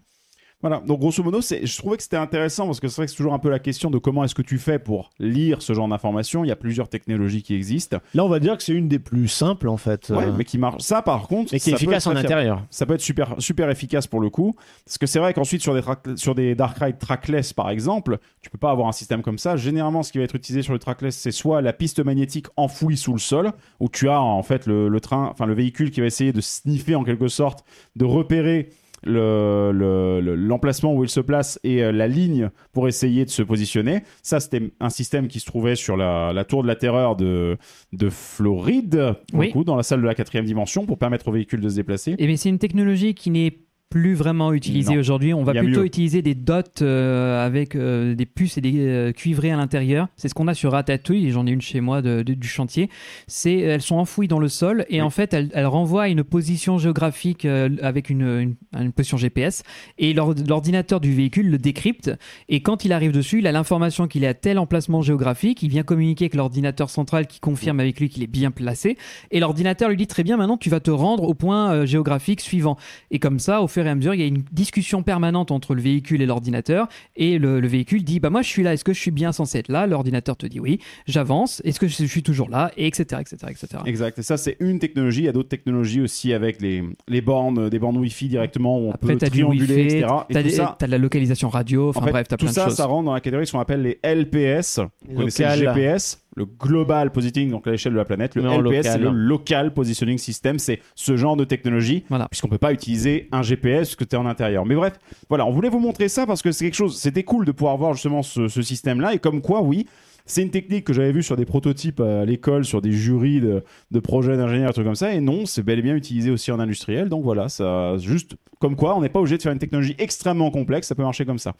Voilà, donc grosso modo, je trouvais que c'était intéressant parce que c'est vrai que c'est toujours un peu la question de comment est-ce que tu fais pour lire ce genre d'informations. Il y a plusieurs technologies qui existent, Là, on va dire que c'est une des plus simples en fait. ouais, euh, mais qui marchent. Ça, par contre, et qui est efficace en intérieur. ça peut être super, super efficace pour le coup. Parce que c'est vrai qu'ensuite, sur des, sur des Dark Ride trackless, par exemple, tu peux pas avoir un système comme ça. Généralement, ce qui va être utilisé sur le trackless, c'est soit la piste magnétique enfouie sous le sol, où tu as en fait le, le train, enfin le véhicule qui va essayer de sniffer en quelque sorte, de repérer le- le- le- l'emplacement où il se place et euh, la ligne pour essayer de se positionner. Ça, c'était un système qui se trouvait sur la, la tour de la terreur de, de Floride, Oui. coup, dans la salle de la quatrième dimension, pour permettre au véhicule de se déplacer. Et mais c'est une technologie qui n'est plus vraiment utilisée Non. aujourd'hui. On va plutôt mieux. utiliser des dots euh, avec euh, des puces et des euh, cuivrés à l'intérieur. C'est ce qu'on a sur Ratatouille. J'en ai une chez moi de- de- du chantier. C'est elles sont enfouies dans le sol et Oui. en fait elles, elles renvoient à une position géographique euh, avec une, une, une position GPS et l'or- l'ordinateur du véhicule le décrypte et quand il arrive dessus, il a l'information qu'il est à tel emplacement géographique. Il vient communiquer avec l'ordinateur central qui confirme avec lui qu'il est bien placé et l'ordinateur lui dit très bien maintenant tu vas te rendre au point géographique suivant. Et comme ça, au fur et à mesure, il y a une discussion permanente entre le véhicule et l'ordinateur. Et le, le véhicule dit Bah, moi, je suis là, est-ce que je suis bien censé être là? L'ordinateur te dit oui, j'avance, est-ce que je suis toujours là? Et etc. etc., etc. Exact. Et ça, c'est une technologie. Il y a d'autres technologies aussi avec les, les bornes, des bornes Wi-Fi directement où on Après, peut tu as du trianguler, Wi-Fi, etc. Et tu as, tout ça, de la localisation radio, enfin en fait, bref, tu as tout plein ça, de choses. ça rentre dans la catégorie ce qu'on appelle les LPS. Vous connaissez le Local. GPS, le Global Positioning, donc à l'échelle de la planète. Le Non, LPS, c'est local. le Local Positioning System. C'est ce genre de technologie. Voilà. Puisqu'on peut pas utiliser un GPS que tu es en intérieur. Mais bref, voilà, on voulait vous montrer ça parce que c'est quelque chose. C'était cool de pouvoir voir justement ce, ce système-là. Et comme quoi, oui. C'est une technique que j'avais vue sur des prototypes à l'école, sur des jurys de, de projets d'ingénieurs, trucs comme ça. Et non, c'est bel et bien utilisé aussi en industriel. Donc voilà, ça, juste comme quoi, on n'est pas obligé de faire une technologie extrêmement complexe, ça peut marcher comme ça.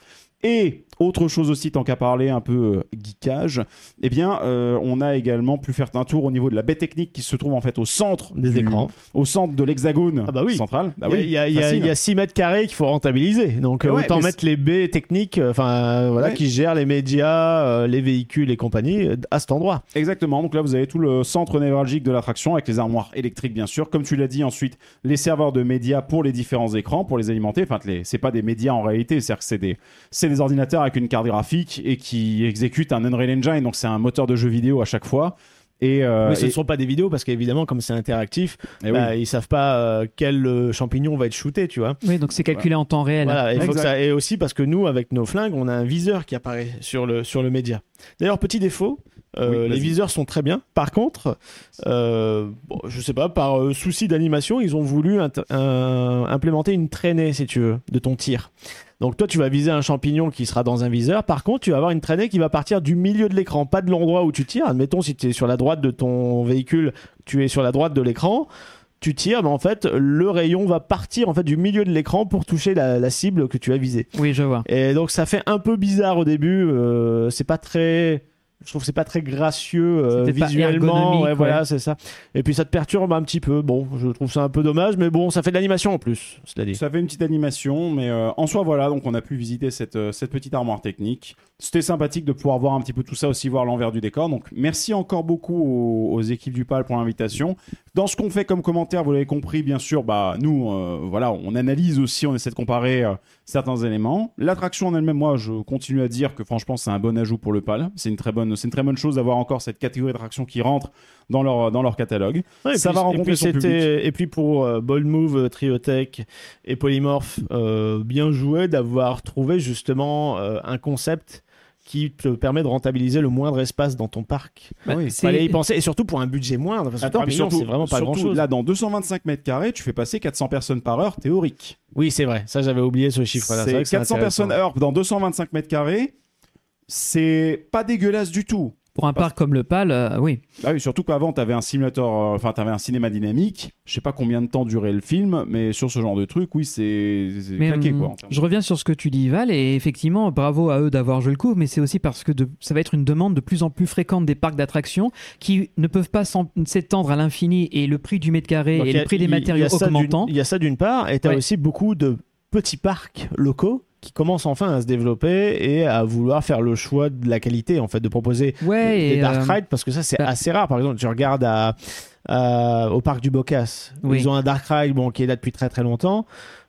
Et autre chose aussi, tant qu'à parler un peu euh, geekage, eh bien, euh, on a également pu faire un tour au niveau de la baie technique qui se trouve en fait au centre Des du- écrans. au centre de l'hexagone Ah bah oui. central. Bah Il y a- oui, il y, a- y a- facile. il y a 6 mètres carrés qu'il faut rentabiliser. Donc Ouais, autant mettre les baies techniques, euh, enfin euh, voilà, Ouais. qui gèrent les médias, euh, les véhicules et compagnie à cet endroit. Exactement. Donc là, vous avez tout le centre névralgique de l'attraction avec les armoires électriques, bien sûr. Comme tu l'as dit, ensuite, les serveurs de médias pour les différents écrans, pour les alimenter. Enfin, les... c'est pas des médias en réalité, c'est-à-dire que c'est des... c'est des ordinateurs avec une carte graphique et qui exécutent un Unreal Engine. Donc c'est un moteur de jeu vidéo à chaque fois. Et, euh, Mais ce et- ne sont pas des vidéos parce qu'évidemment, comme c'est interactif, et bah, oui. ils savent pas euh, quel euh, champignon va être shooté, tu vois. Oui, donc c'est calculé en temps réel. Voilà, faut que Exact. ça... Et aussi parce que nous, avec nos flingues, on a un viseur qui apparaît sur le, sur le média. D'ailleurs, petit défaut, euh, Oui, les viseurs sont très bien. Par contre, euh, bon, je sais pas, par euh, souci d'animation, ils ont voulu un- implémenter une traînée, si tu veux, de ton tir. Donc toi, tu vas viser un champignon qui sera dans un viseur. Par contre, tu vas avoir une traînée qui va partir du milieu de l'écran, pas de l'endroit où tu tires. Admettons, si tu es sur la droite de ton véhicule, tu es sur la droite de l'écran. Tu tires, mais en fait, le rayon va partir en fait du milieu de l'écran pour toucher la, la cible que tu as visée. Oui, je vois. Et donc ça fait un peu bizarre au début. euh, c'est pas très. Je trouve que c'est pas très gracieux euh, visuellement. ouais, voilà, ouais. c'est ça. Et puis ça te perturbe un petit peu. Bon, je trouve ça un peu dommage, mais bon, ça fait de l'animation en plus, cela dit. Ça fait une petite animation, mais euh, en soi, voilà, donc on a pu visiter cette, euh, cette petite armoire technique. C'était sympathique de pouvoir voir un petit peu tout ça, aussi voir l'envers du décor. Donc merci encore beaucoup aux, aux équipes du PAL pour l'invitation. Dans ce qu'on fait comme commentaire, vous l'avez compris, bien sûr, bah, nous, euh, voilà, on analyse aussi, on essaie de comparer euh, certains éléments. L'attraction en elle-même, moi, je continue à dire que franchement, c'est un bon ajout pour le PAL. C'est une très bonne, c'est une très bonne chose d'avoir encore cette catégorie d'attraction qui rentre dans leur, dans leur catalogue. Ouais, et ça puis- va et rencontrer puis son public. c'était- Et puis pour euh, Bold Move, Triotech et Polymorph, bien joué d'avoir trouvé justement un concept qui te permet de rentabiliser le moindre espace dans ton parc. Bah oui. Fallait y penser et surtout pour un budget moindre parce Attends, 3 puis millions, surtout, c'est vraiment pas surtout, grand chose. Là, dans 225 mètres carrés, tu fais passer 400 personnes par heure théorique. Oui, c'est vrai. Ça, j'avais oublié ce chiffre-là. C'est vrai que 400 intéressant. personnes heure dans 225 mètres carrés. C'est pas dégueulasse du tout. Pour un parc comme le PAL, euh, oui. Ah oui, surtout qu'avant, tu avais un simulateur, euh, enfin, tu avais un cinéma dynamique. Je sais pas combien de temps durait le film, mais sur ce genre de truc, oui, c'est claqué, hum, quoi. je reviens sur ce que tu dis, Val, et effectivement, bravo à eux d'avoir joué le coup, mais c'est aussi parce que de- ça va être une demande de plus en plus fréquente des parcs d'attractions qui ne peuvent pas s'étendre à l'infini et le prix du mètre carré Donc, et a- le prix des matériaux augmentant. Il y a ça d'une part, et tu as Ouais. aussi beaucoup de petits parcs locaux qui commencent enfin à se développer et à vouloir faire le choix de la qualité, en fait, de proposer Ouais, des dark euh, rides, parce que ça, c'est bah- assez rare. Par exemple, tu regardes à, euh, au parc du Bocas. Oui. Ils ont un Dark Ride bon, qui est là depuis très très longtemps.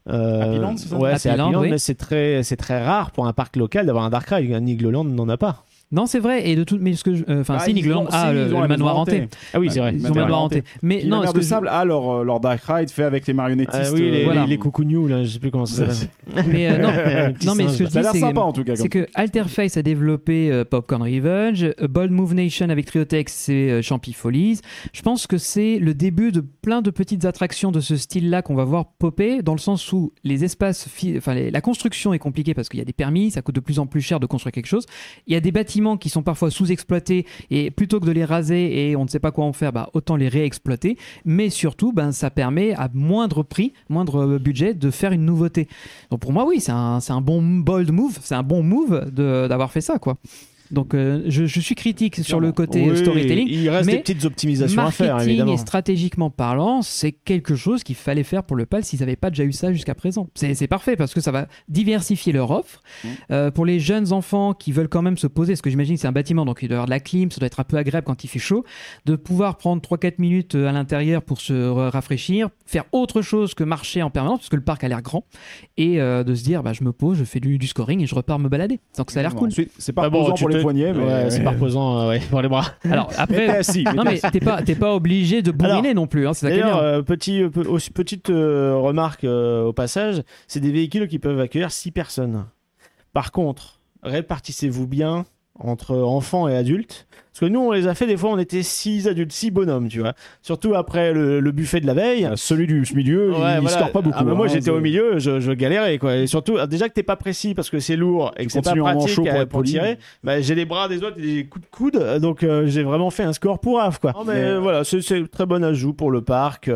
Euh, Happy Land, c'est ça? Ouais, c'est Happy Land, Land, oui. mais c'est très, c'est très rare pour un parc local d'avoir un Dark Ride. Un Igloland n'en a pas. Non, c'est vrai. Et de tout, mais ce que, euh, enfin, Ah, si ont- a si, le, le manoir hanté. Ah oui, c'est vrai. Ils ont le manoir hanté. hanté. Mais Puis non, la de sable a leur, euh, leur Dark Ride fait avec les marionnettistes. Ah oui, les, euh, Voilà. les, les là, je sais plus comment ça s'appelle. mais euh, non, non, mais ce que je Ça a dis, l'air c'est sympa en tout cas. c'est que Alterface a développé euh, Popcorn Revenge, euh, Bold Move Nation avec Triotex, c'est euh, Champy Follies. Je pense que c'est le début de plein de petites attractions de ce style-là qu'on va voir popper, dans le sens où les espaces, fi- enfin la construction est compliquée parce qu'il y a des permis, ça coûte de plus en plus cher de construire quelque chose. Il y a des bâtiments qui sont parfois sous-exploités et plutôt que de les raser et on ne sait pas quoi en faire, bah, autant les réexploiter. Mais surtout, ben, ça permet à moindre prix, moindre euh, budget de faire une nouveauté. Donc pour moi, oui, c'est un, un bon bold move, c'est un bon move d'avoir fait ça, quoi. Donc euh, je, je suis critique sur le côté euh, Oui, storytelling. Il reste mais des petites optimisations à faire, Marketing évidemment. et stratégiquement parlant, c'est quelque chose qu'il fallait faire pour le PAL s'ils n'avaient pas déjà eu ça jusqu'à présent. C'est parfait parce que ça va diversifier leur offre. Mmh. Euh, pour les jeunes enfants qui veulent quand même se poser, parce que j'imagine que c'est un bâtiment, donc il doit y avoir de la clim, ça doit être un peu agréable quand il fait chaud, de pouvoir prendre 3-4 minutes à l'intérieur pour se ra- rafraîchir, faire autre chose que marcher en permanence, parce que le parc a l'air grand, et euh, de se dire, bah, je me pose, je fais du, du scoring et je repars me balader. Donc ça a l'air cool. C'est pas Ah bon, pour les te- poignets, mais Ouais, c'est pas reposant euh, ouais, pour les bras. Alors Mais après, t'es assis. non mais t'es pas, t'es pas obligé de bourriner non plus, hein, D'ailleurs, euh, petit, euh, petite euh, remarque euh, au passage, c'est des véhicules qui peuvent accueillir 6 personnes. Par contre, répartissez-vous bien entre enfants et adultes. Parce que nous, on les a fait, des fois, on était 6 adultes, 6 bonhommes, tu vois. Surtout après le, le buffet de la veille. Euh, Celui du milieu, Ouais, il, il voilà. score pas beaucoup. Ah, bah, moi, hein, j'étais au milieu, je, je galérais, quoi. Et surtout, ah, déjà que t'es pas précis parce que c'est lourd et que c'est pas pratique pour à- pour tirer, bah, j'ai les bras des autres et des coups de coude, donc euh, j'ai vraiment fait un score pour AF, quoi. mais Mais- euh, voilà, c'est très bon ajout pour le parc.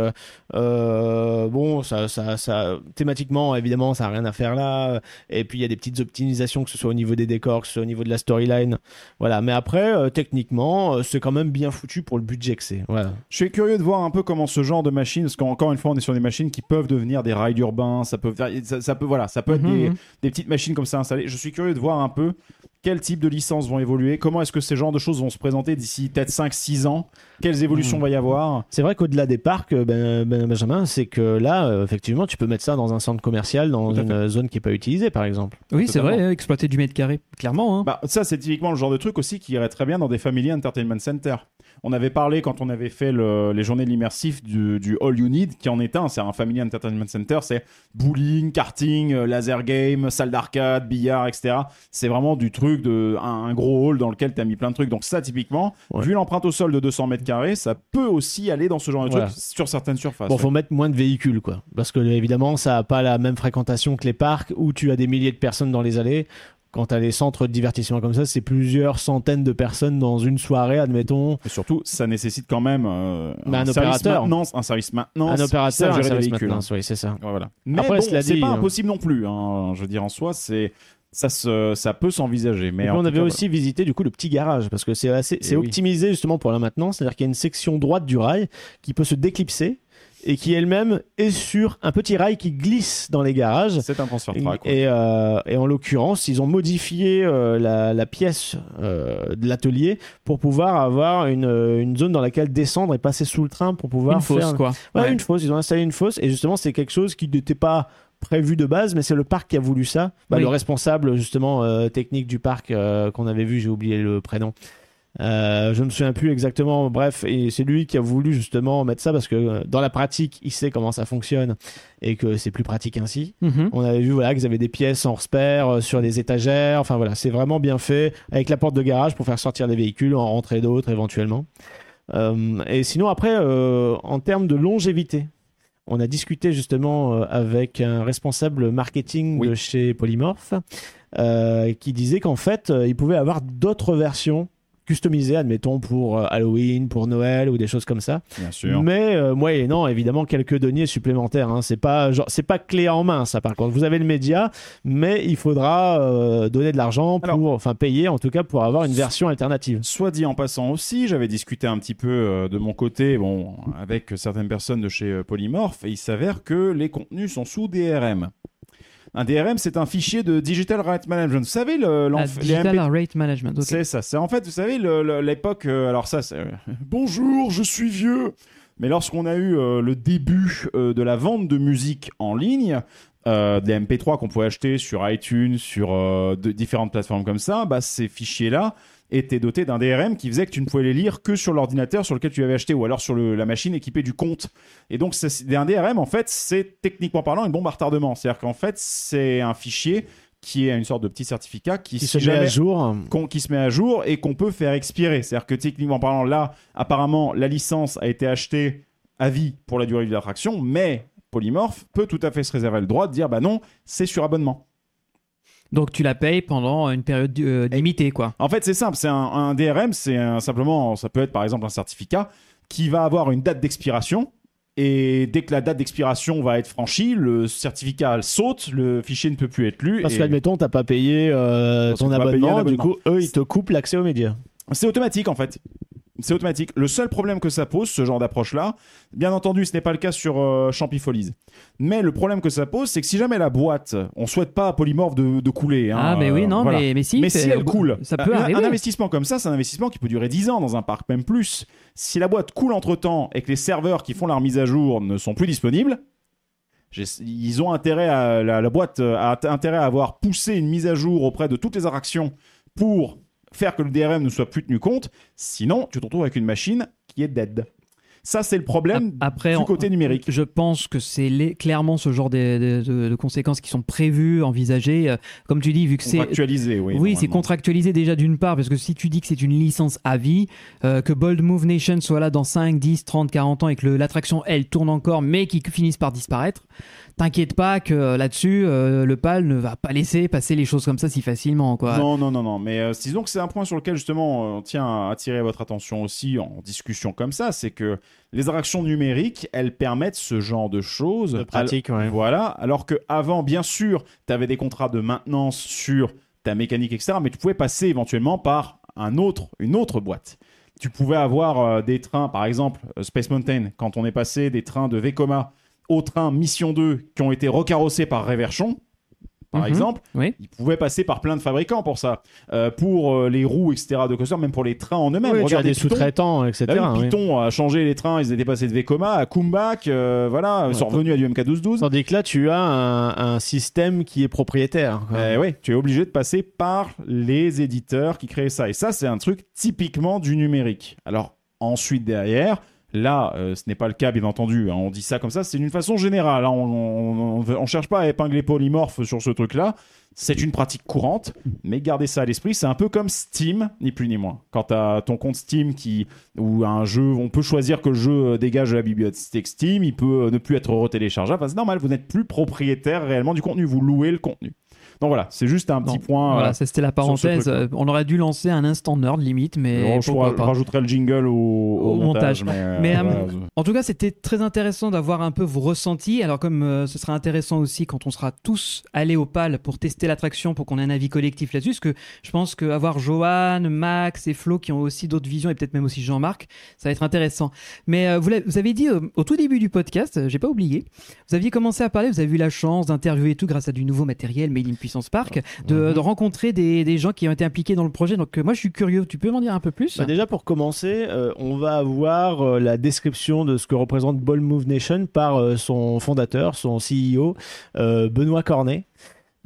euh, bon, ça, ça, ça, thématiquement, évidemment, ça a rien à faire là. Et puis, il y a des petites optimisations, que ce soit au niveau des décors, que ce soit au niveau de la storyline. Voilà. Mais après, euh, techniquement, euh, c'est quand même bien foutu pour le budget que c'est. Voilà. Je suis curieux de voir un peu comment ce genre de machine, parce qu'encore une fois, on est sur des machines qui peuvent devenir des rails urbains, ça peut, ça, ça peut, voilà, ça peut être Mhm, des, des petites machines comme ça installées. Je suis curieux de voir un peu quel type de licences vont évoluer, comment est-ce que ces genres de choses vont se présenter d'ici peut-être 5-6 ans, quelles évolutions Mhm. va y avoir? C'est vrai qu'au-delà des parcs, euh, ben, ben, Benjamin, c'est que là, euh, effectivement, tu peux mettre ça dans un centre commercial, dans une euh, zone qui est pas utilisée, par exemple. Oui, c'est vrai, euh, exploiter du mètre carré, clairement. hein. Bah, ça, c'est typiquement le genre de truc aussi qui irait très bien dans des Family Entertainment Center. On avait parlé quand on avait fait le- les journées de l'immersif du, du All You Need, qui en est un. C'est un Family Entertainment Center. C'est bowling, karting, euh, laser game, salle d'arcade, billard, etc. C'est vraiment du truc de un, un gros hall dans lequel tu as mis plein de trucs. Donc ça, typiquement, Ouais. vu l'empreinte au sol de 200 mètres carrés, ça peut aussi aller dans ce genre de Voilà. truc sur certaines surfaces. Bon, ouais. faut mettre moins de véhicules, quoi. Parce que, évidemment, ça a pas la même fréquentation que les parcs où tu as des milliers de personnes dans les allées. Quand tu as les centres de divertissement comme ça, c'est plusieurs centaines de personnes dans une soirée, admettons. Et surtout, ça nécessite quand même euh, Bah, un opérateur. maintenance, un service maintenance, un opérateur, un service maintenance, oui, c'est ça. Ouais, voilà. Mais Après, bon, c'est pas euh, impossible non plus. hein. Je veux dire, en soi, c'est ça, se... ça peut s'envisager. Mais on avait cas, aussi visité du coup le petit garage parce que c'est assez, c'est oui. optimisé justement pour la maintenance, c'est-à-dire qu'il y a une section droite du rail qui peut se déclipser et qui elle-même est sur un petit rail qui glisse dans les garages. c'est un transfert track. ouais. Et, euh, et en l'occurrence, ils ont modifié euh, la, la pièce euh, de l'atelier pour pouvoir avoir une, une zone dans laquelle descendre et passer sous le train pour pouvoir Une faire fausse, quoi. Ouais, Ouais. une fosse. Ils ont installé une fosse et justement, c'est quelque chose qui n'était pas prévu de base, mais c'est le parc qui a voulu ça. Bah, Oui. Le responsable justement euh, technique du parc euh, qu'on avait vu, j'ai oublié le prénom. Euh, je me souviens plus exactement. Bref, et c'est lui qui a voulu justement mettre ça parce que dans la pratique, il sait comment ça fonctionne et que c'est plus pratique ainsi. Mhm. On avait vu voilà qu'ils avaient des pièces en repère sur des étagères. Enfin voilà, c'est vraiment bien fait avec la porte de garage pour faire sortir des véhicules, en rentrer d'autres éventuellement. Euh, et sinon après, euh, en termes de longévité, on a discuté justement euh, avec un responsable marketing Oui. de chez Polymorph euh, qui disait qu'en fait, euh, il pouvait avoir d'autres versions customisées, admettons pour euh, Halloween, pour Noël ou des choses comme ça. Bien sûr. Mais euh, moyennant évidemment quelques deniers supplémentaires. Hein. C'est pas genre c'est pas clé en main ça par contre. Vous avez le média, mais il faudra euh, donner de l'argent pour, enfin payer en tout cas pour avoir une version alternative. Soit dit en passant aussi, j'avais discuté un petit peu euh, de mon côté, bon, avec certaines personnes de chez Polymorph, et il s'avère que les contenus sont sous DRM. Un DRM, c'est un fichier de Digital Right Management. Vous savez, le, Ah, Digital MP Rate Management. C'est ça. C'est en fait, vous savez, l'époque. euh, alors ça, c'est. euh, Bonjour, je suis vieux. Mais lorsqu'on a eu euh, le début euh, de la vente de musique en ligne, euh, des MP3 qu'on pouvait acheter sur iTunes, sur de différentes plateformes comme ça, bah, ces fichiers-là étaient dotés d'un DRM qui faisait que tu ne pouvais les lire que sur l'ordinateur sur lequel tu avais acheté ou alors sur le- la machine équipée du compte. Et donc, c'est- un DRM, en fait, c'est techniquement parlant une bombe à retardement. C'est-à-dire qu'en fait, c'est un fichier qui est une sorte de petit certificat qui, Qui si se met à jour. qui se met à jour et qu'on peut faire expirer. C'est-à-dire que techniquement parlant, là, apparemment, la licence a été achetée à vie pour la durée de l'attraction, mais Polymorph peut tout à fait se réserver le droit de dire bah non, c'est sur abonnement. Donc tu la payes pendant une période euh, limitée, quoi. En fait, c'est simple, c'est un, un DRM, c'est simplement, ça peut être par exemple un certificat qui va avoir une date d'expiration. Et dès que la date d'expiration va être franchie, le certificat saute, le fichier ne peut plus être lu. Parce et- qu'admettons, t'as pas payé euh, ton pas payé abonnement, du abonnement. coup, eux, ils te coupent l'accès aux médias. C'est automatique en fait. C'est automatique. Le seul problème que ça pose, ce genre d'approche-là, bien entendu, ce n'est pas le cas sur euh, Champifolies. Mais le problème que ça pose, c'est que si jamais la boîte, on souhaite pas à Polymorph de, de couler. hein, ah, mais oui, non, voilà. mais, mais si. Mais si elle coule, Ça peut un, arriver. un investissement comme ça, c'est un investissement qui peut durer 10 ans dans un parc, même plus. Si la boîte coule entre temps et que les serveurs qui font la remise à jour ne sont plus disponibles, ils ont intérêt à la, la boîte a intérêt à avoir poussé une mise à jour auprès de toutes les attractions pour faire que le DRM ne soit plus tenu compte. Sinon, tu te retrouves avec une machine qui est dead. Ça, c'est le problème Après, du côté numérique. Je pense que c'est clairement ce genre de, de- de- de conséquences qui sont prévues, envisagées. Euh, Comme tu dis, vu que c'est Contractualisé, oui. Oui, c'est contractualisé déjà d'une part, parce que si tu dis que c'est une licence à vie, euh, que Bold Move Nation soit là dans 5, 10, 30, 40 ans et que l'attraction, elle, tourne encore, mais qui finisse par disparaître, t'inquiète pas que euh, là-dessus, euh, le PAL ne va pas laisser passer les choses comme ça si facilement. Quoi. Non, non, non, non. Mais euh, disons que c'est un point sur lequel justement on tient à attirer votre attention aussi en discussion comme ça, c'est que les attractions numériques, elles permettent ce genre de choses. De pratique, Al- ouais. Voilà. Alors que avant, bien sûr, tu avais des contrats de maintenance sur ta mécanique, etc. Mais tu pouvais passer éventuellement par un autre, une autre boîte. Tu pouvais avoir euh, des trains, par exemple euh, Space Mountain, quand on est passé des trains de Vekoma aux trains Mission 2 qui ont été recarrossés par Reverchon, par Mhm. exemple, Oui. ils pouvaient passer par plein de fabricants pour ça. Euh, pour euh, les roues, etc. de coaster, même pour les trains en eux-mêmes. Oui, Regardez des sous-traitants, etc. Bah oui, oui. Python a changé les trains, ils étaient passés de Vekoma à Kumbak, euh, voilà, ils sont revenus à du MK1212. Tandis que là, tu as un, un système qui est propriétaire. Eh ouais, tu es obligé de passer par les éditeurs qui créent ça. Et ça, c'est un truc typiquement du numérique. Alors, ensuite, derrière, là, euh, ce n'est pas le cas, bien entendu. hein, on dit ça comme ça, c'est d'une façon générale. hein, on ne cherche pas à épingler polymorphe sur ce truc-là. C'est une pratique courante, mais gardez ça à l'esprit. C'est un peu comme Steam, ni plus ni moins. Quand tu as ton compte Steam qui, ou un jeu, on peut choisir que le jeu euh, dégage de la bibliothèque Steam, il peut euh, ne plus être retéléchargeable. C'est normal, vous n'êtes plus propriétaire réellement du contenu, vous louez le contenu. Donc voilà, c'est juste un petit point. Voilà, euh, c'était la parenthèse. Euh, On aurait dû lancer un instant nerd limite, mais je pourquoi pas. rajouterai le jingle au, au Au montage. montage. Mais, euh, Mais, voilà. En tout cas, c'était très intéressant d'avoir un peu vos ressentis. Alors, comme ce sera intéressant aussi quand on sera tous allés au PAL pour tester l'attraction, pour qu'on ait un avis collectif là-dessus, parce que je pense qu'avoir Johan, Max et Flo qui ont aussi d'autres visions, et peut-être même aussi Jean-Marc, ça va être intéressant. Mais euh, vous, avez dit euh, au tout début du podcast, euh, j'ai pas oublié, vous aviez commencé à parler, vous avez eu la chance d'interviewer tout grâce à du nouveau matériel Made in Puissance Park, de, de rencontrer des, des gens qui ont été impliqués dans le projet. Donc, euh, moi, je suis curieux. Tu peux m'en dire un peu plus? Bah, déjà pour commencer, euh, on va avoir euh, la description de ce que représente Ball Move Nation par euh, son fondateur, son CEO, euh, Benoît Cornet.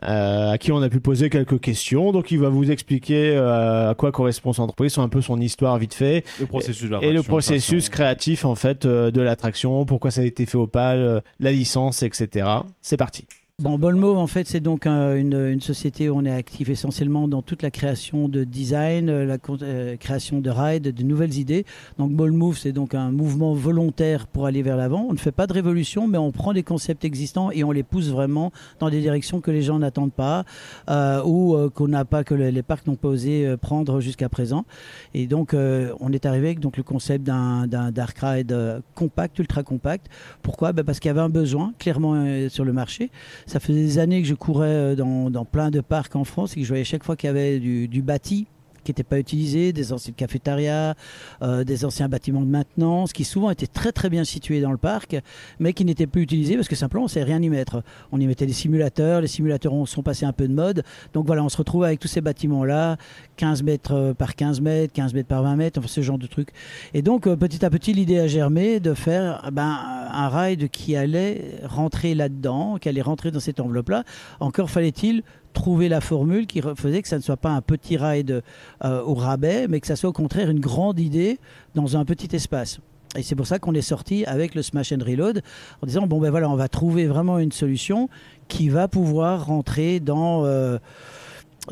euh, à qui on a pu poser quelques questions. Donc, il va vous expliquer euh, à quoi correspond son entreprise, un peu son histoire vite fait, le processus de et le processus créatif en fait euh, de l'attraction, pourquoi ça a été fait au PAL, euh, la licence, etc. C'est parti. Bon, Bolmo, en fait, c'est donc un- une, une société où on est actif essentiellement dans toute la création de design, euh, la euh, création de rides, de nouvelles idées. Donc, Bolmove, c'est donc un mouvement volontaire pour aller vers l'avant. On ne fait pas de révolution, mais on prend des concepts existants et on les pousse vraiment dans des directions que les gens n'attendent pas euh, ou euh, qu'on n'a pas, que le- les parcs n'ont pas osé prendre jusqu'à présent. Et donc, on est arrivé avec donc, le concept d'un dark ride compact, ultra compact. Pourquoi? Ben, Parce qu'il y avait un besoin, clairement, sur le marché. Ça faisait des années que je courais euh, dans, plein de parcs en France et que je voyais chaque fois qu'il y avait du bâti qui n'étaient pas utilisés, des anciens cafétérias, euh, des anciens bâtiments de maintenance, qui souvent étaient très très bien situés dans le parc, mais qui n'étaient plus utilisés parce que simplement on ne savait rien y mettre. On y mettait des simulateurs, les simulateurs ont- sont passés un peu de mode. Donc voilà, on se retrouve avec tous ces bâtiments-là, 15 mètres euh, par 15 mètres, 15 mètres par 20 mètres, enfin ce genre de trucs. Et donc euh, petit à petit, l'idée a germé de faire ben, un ride qui allait rentrer là-dedans, qui allait rentrer dans cette enveloppe-là. Encore fallait-il trouver la formule qui faisait que ça ne soit pas un petit ride euh, au rabais, mais que ça soit au contraire une grande idée dans un petit espace. Et c'est pour ça qu'on est sorti avec le Smash and Reload en disant bon ben voilà, on va trouver vraiment une solution qui va pouvoir rentrer dans euh,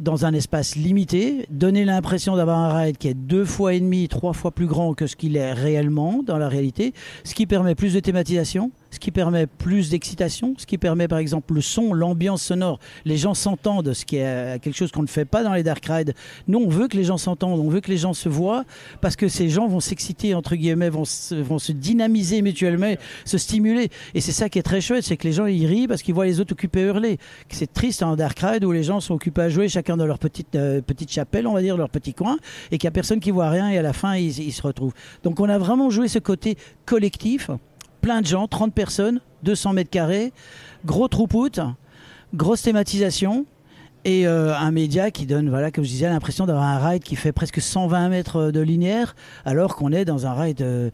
dans un espace limité, donner l'impression d'avoir un ride qui est deux fois et demi, trois fois plus grand que ce qu'il est réellement dans la réalité, ce qui permet plus de thématisation, ce qui permet plus d'excitation, ce qui permet par exemple le son, l'ambiance sonore, les gens s'entendent, ce qui est euh, quelque chose qu'on ne fait pas dans les dark rides. Nous, on veut que les gens s'entendent, on veut que les gens se voient, parce que ces gens vont s'exciter, entre guillemets, vont se, vont se dynamiser mutuellement, se stimuler. Et c'est ça qui est très chouette, c'est que les gens, ils rient parce qu'ils voient les autres occupés hurler. C'est triste en dark ride où les gens sont occupés à jouer chacun dans leur petite, euh, petite chapelle, on va dire, leur petit coin, et qu'il n'y a personne qui voit rien, et à la fin, ils se retrouvent. Donc on a vraiment joué ce côté collectif, plein de gens, 30 personnes, 200 mètres carrés, gros troupout, grosse thématisation, et euh, un média qui donne, voilà, comme je disais, l'impression d'avoir un ride qui fait presque 120 mètres de linéaire, alors qu'on est dans un ride euh,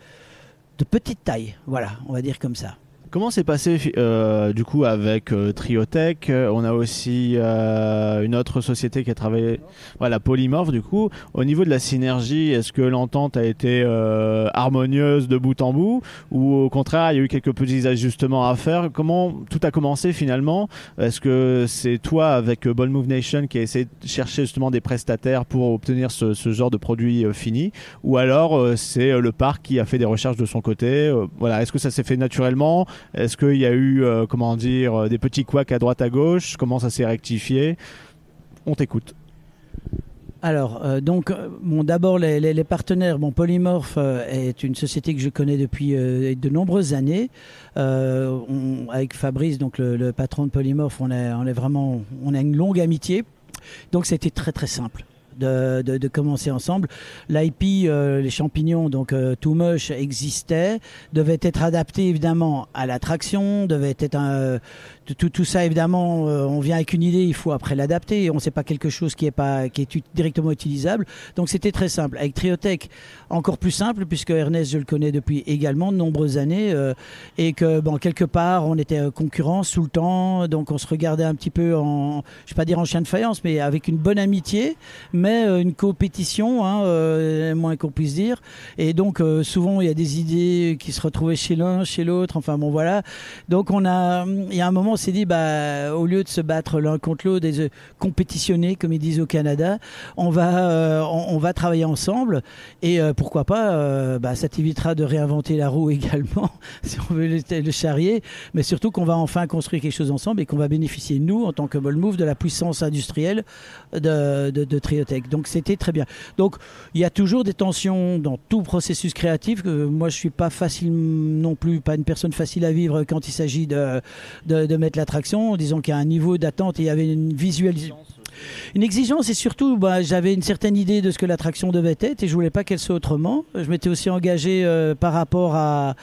de petite taille. Voilà, on va dire comme ça. Comment s'est passé euh, du coup avec euh, Triotech Euh, On a aussi euh, une autre société qui a travaillé, voilà, Polymorph du coup. Au niveau de la synergie, est-ce que l'entente a été euh, harmonieuse de bout en bout ou au contraire il y a eu quelques petits ajustements à faire? Comment tout a commencé finalement? Est-ce que c'est toi avec Ball Move Nation qui a essayé de chercher justement des prestataires pour obtenir ce, genre de produit fini? Ou alors c'est le parc qui a fait des recherches de son côté Voilà, est-ce que ça s'est fait naturellement? Est-ce qu'il y a eu, euh, comment dire, euh, des petits couacs à droite à gauche? Comment ça s'est rectifié? On t'écoute. Alors, euh, donc, bon, d'abord, les, partenaires. Bon, Polymorph est une société que je connais depuis de nombreuses années. Avec Fabrice, donc le, patron de Polymorph, on est vraiment, on a une longue amitié. Donc, c'était très très simple. De, commencer ensemble. L'IP, euh, les champignons, donc euh, Too Much, existait, devait être adapté évidemment à l'attraction, devait être un, euh, tout, tout- ça évidemment, euh, on vient avec une idée, il faut après l'adapter. On ne sait pas quelque chose qui est pas qui est directement utilisable. Donc c'était très simple. Avec Triotech, encore plus simple puisque Ernest, je le connais depuis également de nombreuses années euh, et que bon quelque part on était euh, concurrents sous le temps, donc on se regardait un petit peu en, je vais pas dire en chien de faïence, mais avec une bonne amitié, mais une compétition, hein, moins qu'on puisse dire. Et donc souvent il y a des idées qui se retrouvaient chez l'un, chez l'autre. Enfin bon voilà. Donc on a, il y a un moment s'est dit bah au lieu de se battre l'un contre l'autre et de compétitionner comme ils disent au Canada, on va euh, on, va travailler ensemble et euh, pourquoi pas euh, bah, ça t'évitera de réinventer la roue également si on veut le, charrier, mais surtout qu'on va enfin construire quelque chose ensemble et qu'on va bénéficier nous en tant que Ball Move de la puissance industrielle de, de, Triotech. Donc c'était très bien. Donc il y a toujours des tensions dans tout processus créatif. moi je suis pas facile non plus, pas une personne facile à vivre quand il s'agit de, de, de mettre l'attraction. Disons qu'il y a un niveau d'attente et il y avait une visualisation. Une exigence et surtout, bah, j'avais une certaine idée de ce que l'attraction devait être et je voulais pas qu'elle soit autrement. Je m'étais aussi engagé euh, par rapport à,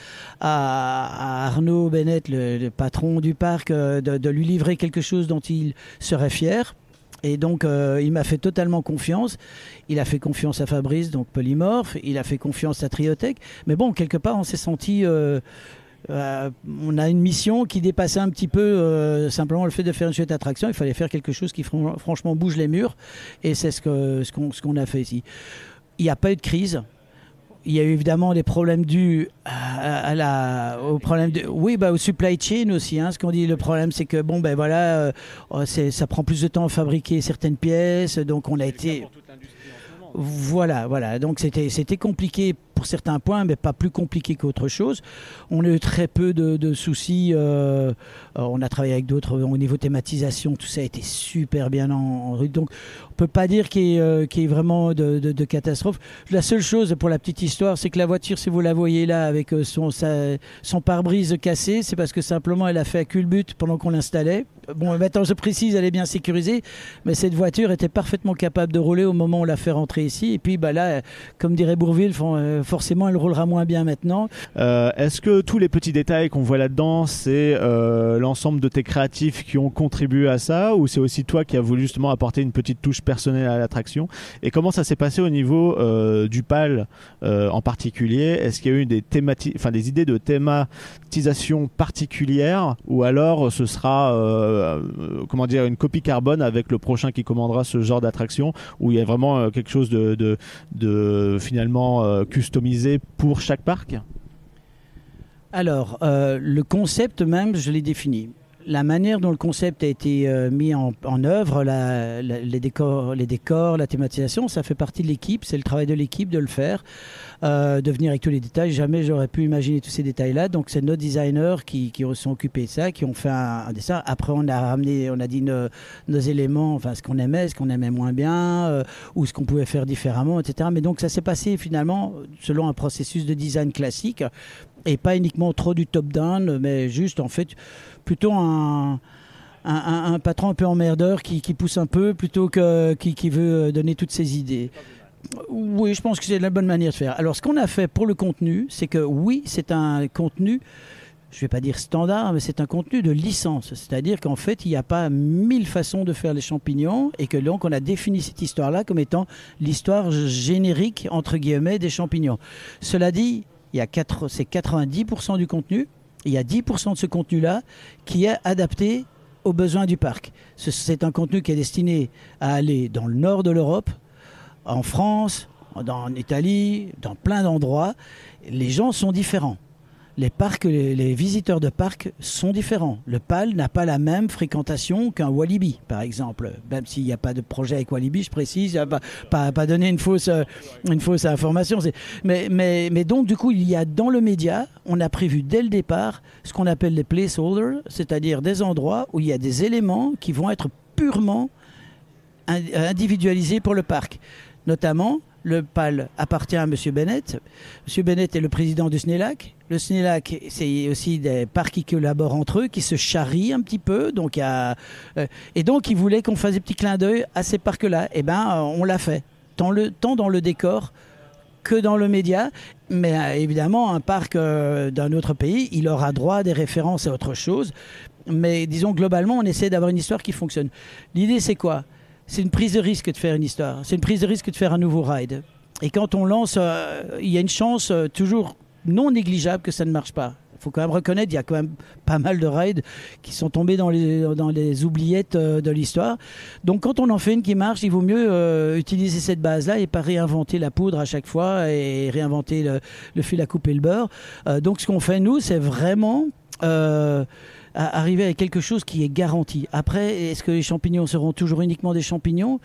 Arnaud Bennett, le, patron du parc, euh, de, lui livrer quelque chose dont il serait fier. Et donc, euh, il m'a fait totalement confiance. Il a fait confiance à Fabrice, donc Polymorph. Il a fait confiance à Triotech. Mais bon, quelque part, on s'est senti. Euh, on a une mission qui dépassait un petit peu euh, simplement le fait de faire une chouette attraction. Il fallait faire quelque chose qui fran- franchement bouge les murs. Et c'est ce qu'on ce qu'on ce qu'on a fait ici. Il n'y a pas eu de crise. Il y a eu évidemment des problèmes dus à, à la, au problème de, oui, bah, au supply chain aussi. Hein, ce qu'on dit, le problème, c'est que bon, ben voilà, euh, oh, ça prend plus de temps à fabriquer certaines pièces, donc on a été, voilà, voilà. Donc c'était c'était compliqué pour certains points, mais pas plus compliqué qu'autre chose. On a eu très peu de, soucis. euh, euh, on a travaillé avec d'autres au niveau thématisation, tout ça a été super bien en, route. Donc, on peut pas dire qu'il y, ait, euh, vraiment de, catastrophe. La seule chose, pour la petite histoire, c'est que la voiture, si vous la voyez là avec euh, son, pare-brise cassé, c'est parce que simplement elle a fait un culbute pendant qu'on l'installait. Bon, maintenant je précise, elle est bien sécurisée, mais cette voiture était parfaitement capable de rouler au moment où on l'a fait rentrer ici. Et puis bah là, euh, comme dirait Bourville, euh, forcément elle roulera moins bien maintenant. Euh, Est-ce que tous les petits détails qu'on voit là-dedans, c'est euh, l'ensemble de tes créatifs qui ont contribué à ça, ou c'est aussi toi qui as voulu justement apporter une petite touche personnelle à l'attraction? Et comment ça s'est passé au niveau euh, du PAL en particulier? Est-ce qu'il y a eu des enfin des idées de thématisation particulières, ou alors ce sera comment dire une copie carbone avec le prochain qui commandera ce genre d'attraction, où il y a vraiment quelque chose de, de, finalement euh, pour chaque parc? Alors, euh, le concept même, je l'ai défini. La manière dont le concept a été euh, mis en, œuvre, la- les, décors, les décors, la thématisation, ça fait partie de l'équipe. C'est le travail de l'équipe de le faire, euh, de venir avec tous les détails. Jamais j'aurais pu imaginer tous ces détails-là. Donc, c'est nos designers qui, qui sont occupés de ça, qui ont fait un, un dessin. Après, on a ramené, on a dit nos, nos éléments, enfin ce qu'on aimait, ce qu'on aimait moins bien, euh, ou ce qu'on pouvait faire différemment, etc. Mais donc, ça s'est passé finalement selon un processus de design classique et pas uniquement trop du top-down, mais juste en fait plutôt un, un, un- un patron un peu emmerdeur qui, qui pousse un peu plutôt que qui, qui veut donner toutes ses idées. Oui, je pense que c'est la bonne manière de faire. Alors, ce qu'on a fait pour le contenu, c'est que oui, c'est un contenu, je ne vais pas dire standard, mais c'est un contenu de licence. C'est-à-dire qu'en fait, il n'y a pas mille façons de faire les champignons et que donc on a défini cette histoire-là comme étant l'histoire générique, entre guillemets, des champignons. Cela dit, il y a quatre- c'est 90% du contenu. Il y a 10% de ce contenu-là qui est adapté aux besoins du parc. Ce- C'est un contenu qui est destiné à aller dans le nord de l'Europe, en France, en Italie, dans plein d'endroits. Les gens sont différents. Les parcs, les, les visiteurs de parcs sont différents. Le PAL n'a pas la même fréquentation qu'un Walibi, par exemple. Même s'il n'y a pas de projet avec Walibi, je précise, pas, pas, pas donner une fausse, euh, une fausse information. Mais, mais, mais donc, du coup, il y a dans le média, on a prévu dès le départ ce qu'on appelle les placeholders, c'est-à-dire des endroits où il y a des éléments qui vont être purement in- individualisés pour le parc. Notamment, le PAL appartient à M. Bennett. M. Bennett est le président du SNELAC. Le SNELAC, c'est aussi des parcs qui collaborent entre eux, qui se charrient un petit peu. Euh, et donc, il voulait qu'on fasse des petits clins d'œil à ces parcs-là. Eh bien, on l'a fait. Tant dans le décor que dans le média. Mais euh, évidemment, un parc euh, d'un autre pays, il aura droit à des références à autre chose. Mais disons, globalement, on essaie d'avoir une histoire qui fonctionne. L'idée, c'est quoi? C'est une prise de risque de faire une histoire. C'est une prise de risque de faire un nouveau ride. Et quand on lance, euh, il y a une chance euh, toujours non négligeable que ça ne marche pas. Il faut quand même reconnaître, il y a quand même pas mal de rides qui sont tombés dans les, dans les oubliettes euh, de l'histoire. Donc quand on en fait une qui marche, il vaut mieux utiliser cette base-là et pas réinventer la poudre à chaque fois et réinventer le, le fil à couper le beurre. Donc ce qu'on fait, nous, c'est vraiment... à arriver avec quelque chose qui est garanti. Après, est-ce que les champignons seront toujours uniquement des champignons?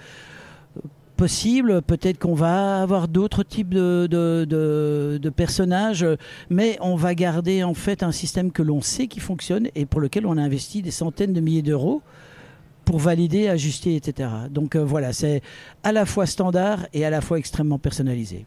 Possible, peut-être qu'on va avoir d'autres types de personnages, mais on va garder en fait un système que l'on sait qui fonctionne et pour lequel on a investi des centaines de milliers d'euros pour valider, ajuster, etc. Donc euh, voilà, c'est à la fois standard et à la fois extrêmement personnalisé.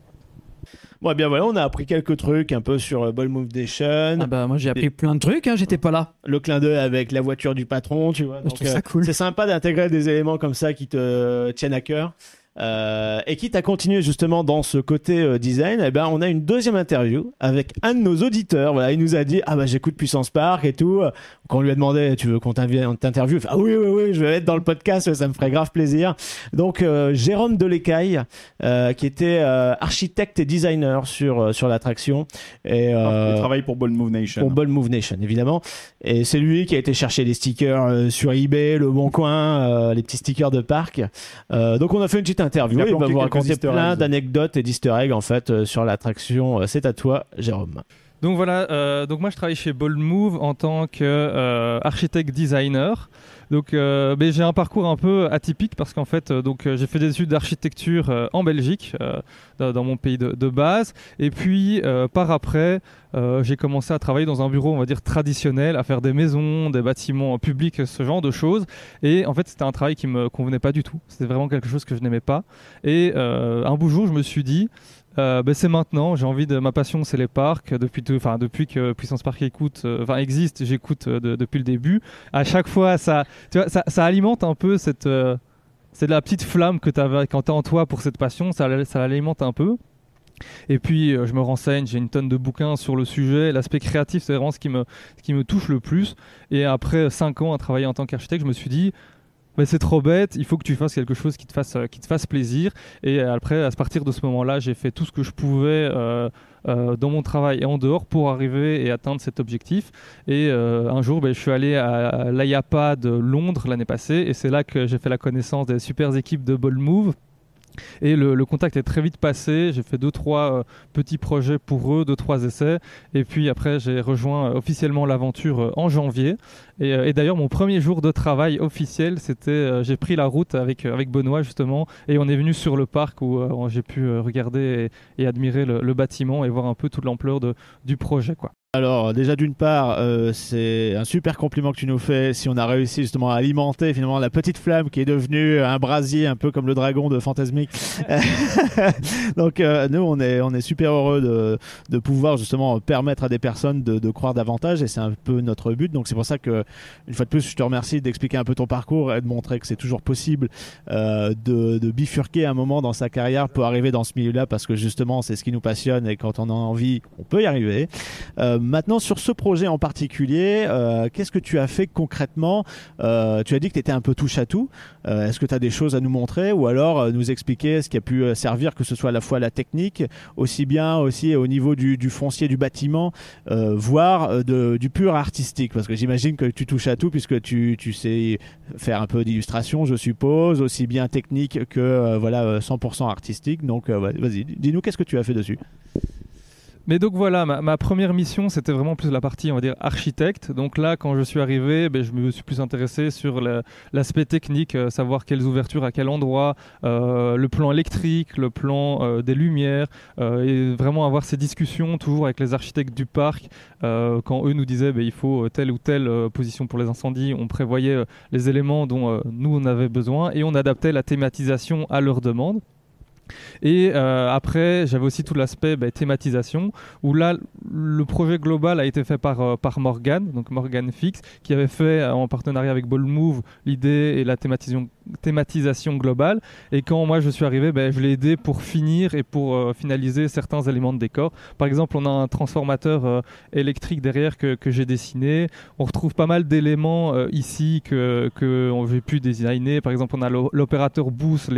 Bon, eh bien voilà, on a appris quelques trucs un peu sur euh, Ball Move Nation, Ah bah, moi j'ai appris plein de trucs, hein, j'étais pas là. le clin d'œil avec la voiture du patron, tu vois. Je trouve ça cool. C'est sympa d'intégrer des éléments comme ça qui te tiennent à cœur. Euh, et quitte à continuer justement dans ce côté euh, design, eh ben on a une deuxième interview avec un de nos auditeurs. Voilà, il nous a dit ah bah j'écoute Puissance Park et tout. Quand on lui a demandé tu veux qu'on t'interviewe, ah oui oui oui je vais être dans le podcast, ça me ferait grave plaisir. Donc euh, Jérôme Delecaille, euh, qui était euh, architecte et designer sur euh, sur l'attraction et euh, Il travaille pour Bold Move Nation. pour Ball Move Nation, évidemment. Et c'est lui qui a été chercher des stickers euh, sur eBay, Le Bon Coin, euh, les petits stickers de parc. Euh, donc on a fait une petite interview. Il a Il va vous raconter plein d'anecdotes et d'easter eggs en fait euh, sur l'attraction. Euh, C'est à toi, Jérôme. Donc voilà, euh, donc moi je travaille chez Bold Move en tant qu'architecte designer. Donc euh, j'ai un parcours un peu atypique parce qu'en fait euh, donc j'ai fait des études d'architecture en Belgique, dans, dans, mon pays de, de base, et puis par après j'ai commencé à travailler dans un bureau on va dire traditionnel, à faire des maisons, des bâtiments publics, ce genre de choses. Et en fait c'était un travail qui me convenait pas du tout. C'était vraiment quelque chose que je n'aimais pas. Et un beau jour je me suis dit ben, c'est maintenant. J'ai envie de ma passion, c'est les parcs. Depuis, enfin depuis que Puissance Park écoute, euh, enfin existe, j'écoute euh, depuis le début. À chaque fois, ça, tu vois, ça, alimente un peu cette, c'est de la petite flamme que tu as quand tu en toi pour cette passion. Ça, ça l'alimente un peu. Et puis je me renseigne, j'ai une tonne de bouquins sur le sujet. L'aspect créatif, c'est vraiment ce qui me, ce qui me touche le plus. Et après 5 ans à travailler en tant qu'architecte, je me suis dit, mais c'est trop bête, il faut que tu fasses quelque chose qui te fasse, euh, qui te fasse plaisir. Et après, à partir de ce moment-là, j'ai fait tout ce que je pouvais euh, euh, dans mon travail et en dehors pour arriver et atteindre cet objectif. Et un jour, ben, je suis allé à l'IAPA de Londres l'année passée et c'est là que j'ai fait la connaissance des super équipes de Ball Move et le, contact est très vite passé. J'ai fait deux, trois petits projets pour eux, deux, trois essais. Et puis après, j'ai rejoint officiellement l'aventure en janvier. Et, d'ailleurs, mon premier jour de travail officiel, c'était j'ai pris la route avec, avec Benoît justement. Et on est venu sur le parc où j'ai pu regarder et, admirer le, le, bâtiment et voir un peu toute l'ampleur du projet. Quoi. Alors déjà d'une part, euh, c'est un super compliment que tu nous fais si on a réussi justement à alimenter finalement la petite flamme qui est devenue un brasier un peu comme le dragon de Fantasmic. Donc euh, nous on est on est super heureux de, de pouvoir justement permettre à des personnes de, de croire davantage et c'est un peu notre but. Donc c'est pour ça que une fois de plus je te remercie d'expliquer un peu ton parcours et de montrer que c'est toujours possible euh, de, bifurquer un moment dans sa carrière pour arriver dans ce milieu-là parce que justement c'est ce qui nous passionne et quand on a envie on peut y arriver. Maintenant, sur ce projet en particulier, euh, qu'est-ce que tu as fait concrètement? Euh, Tu as dit que tu étais un peu touche à tout. Euh, est-ce que tu as des choses à nous montrer ou alors nous expliquer ce qui a pu servir, que ce soit à la fois la technique, aussi bien aussi au niveau du, foncier du bâtiment, voire du pur artistique? Parce que j'imagine que tu touches à tout puisque tu, sais faire un peu d'illustration, je suppose, aussi bien technique que voilà 100% artistique. Donc vas-y, dis-nous qu'est-ce que tu as fait dessus? Mais donc voilà, ma, première mission, c'était vraiment plus la partie, on va dire, architecte. Donc là, quand je suis arrivé, ben, je me suis plus intéressé sur l'aspect technique, euh, savoir quelles ouvertures à quel endroit, euh, le plan électrique, le plan euh, des lumières, et vraiment avoir ces discussions toujours avec les architectes du parc. quand eux nous disaient, ben, il faut telle ou telle position pour les incendies, on prévoyait les éléments dont nous on avait besoin et on adaptait la thématisation à leurs demandes. Et euh, après, j'avais aussi tout l'aspect bah, thématisation, où là, le projet global a été fait par, euh, Morgan, donc Morgan Fix, qui avait fait euh, en partenariat avec Ballmove l'idée et la thématisation, thématisation globale. Et quand moi je suis arrivé, bah, je l'ai aidé pour finir et pour finaliser certains éléments de décor. Par exemple, on a un transformateur électrique derrière que, que j'ai dessiné. On retrouve pas mal d'éléments ici que, que j'ai pu designer. Par exemple, on a l'opérateur boost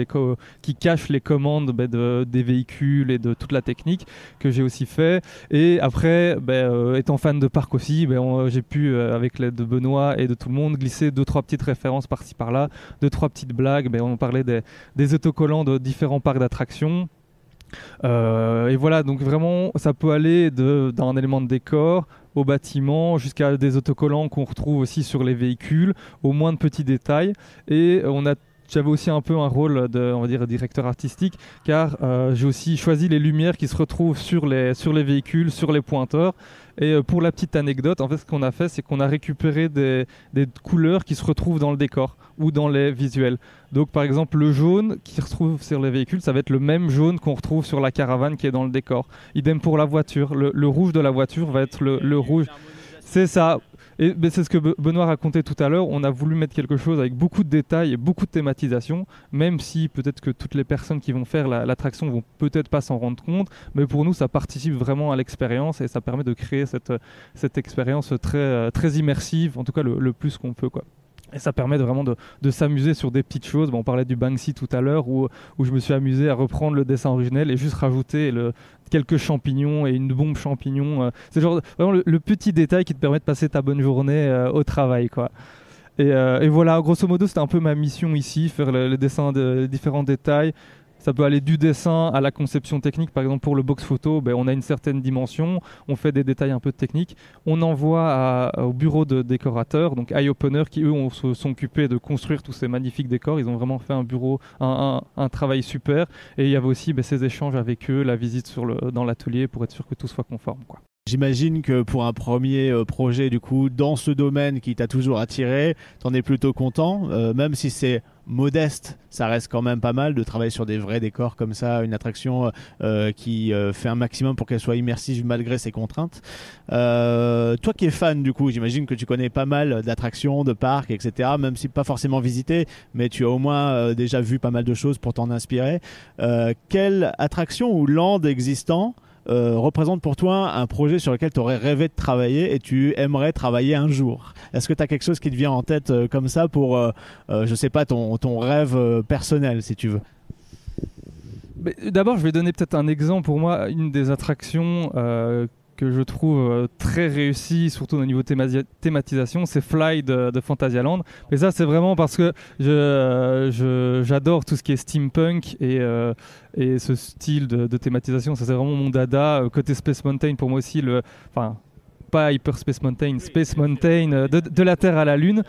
qui cache les commandes bah, de, des véhicules et de toute la technique que j'ai aussi fait. Et après, euh, étant fan de parc aussi, j'ai pu, euh, avec l'aide de Benoît et de tout le monde, glisser deux trois petites références par-ci par-là, deux trois petites blagues. on parlait des, des autocollants de différents parcs d'attractions. Euh, et voilà, donc vraiment, ça peut aller d'un élément de décor au bâtiment jusqu'à des autocollants qu'on retrouve aussi sur les véhicules, au moins de petits détails. Et on a j'avais aussi un peu un rôle de on va dire directeur artistique car euh, j'ai aussi choisi les lumières qui se retrouvent sur les sur les véhicules sur les pointeurs et euh, pour la petite anecdote en fait ce qu'on a fait c'est qu'on a récupéré des, couleurs qui se retrouvent dans le décor ou dans les visuels. Donc par exemple le jaune qui se retrouve sur les véhicules ça va être le même jaune qu'on retrouve sur la caravane qui est dans le décor. Idem pour la voiture. Le, rouge de la voiture va être le rouge. C'est ça et c'est ce que Benoît racontait tout à l'heure. On a voulu mettre quelque chose avec beaucoup de détails et beaucoup de thématisation, même si peut-être que toutes les personnes qui vont faire l'attraction vont peut-être pas s'en rendre compte. Mais pour nous, ça participe vraiment à l'expérience et ça permet de créer cette, expérience très, très immersive, en tout cas le, le plus qu'on peut. Quoi. Et ça permet vraiment de, s'amuser sur des petites choses. Bon, on parlait du Banksy tout à l'heure où, où, je me suis amusé à reprendre le dessin originel et juste rajouter quelques champignons et une bombe champignon. Euh. c'est genre vraiment le, petit détail qui te permet de passer ta bonne journée euh, au travail. quoi. Et, euh, et, voilà, grosso modo, c'était un peu ma mission ici, faire le, dessin de différents détails Ça peut aller du dessin à la conception technique. Par exemple, pour le box photo, ben, on a une certaine dimension, on fait des détails un peu techniques. On envoie au bureau de décorateurs, donc Eye Opener, qui eux ont- sont occupés de construire tous ces magnifiques décors. Ils ont vraiment fait un bureau, un, un- travail super. Et il y avait aussi ben, ces échanges avec eux, la visite dans l'atelier pour être sûr que tout soit conforme. J'imagine que pour un premier euh, projet, du coup, dans ce domaine qui t'a toujours attiré, t'en es plutôt content, euh, même si c'est modeste, ça reste quand même pas mal de travailler sur des vrais décors comme ça, une attraction euh, qui euh, fait un maximum pour qu'elle soit immersive malgré ses contraintes. Euh, toi qui es fan, du coup, j'imagine que tu connais pas mal d'attractions, de parcs, etc., même si pas forcément visité, mais tu as au moins euh, déjà vu pas mal de choses pour t'en inspirer. Euh, quelle attraction ou land existant euh, représente pour toi un projet sur lequel tu aurais rêvé de travailler et tu aimerais travailler un jour. Est-ce que tu as quelque chose qui te vient en tête euh, comme ça pour, euh, euh, je sais pas, ton, ton rêve personnel, si tu veux? D'abord, je vais donner peut-être un exemple. Pour moi, une des attractions que je trouve euh, très réussie, surtout au niveau thémati- thématisation, c'est Fly de, de Fantasyland. Mais ça, c'est vraiment parce que je, je- j'adore tout ce qui est steampunk et, euh, et ce style de, de thématisation. Ça, c'est vraiment mon dada. Euh, Côté Space Mountain, pour moi aussi, le, enfin, pas Hyper Space Mountain, Space Mountain, euh, de, de la Terre à la Lune.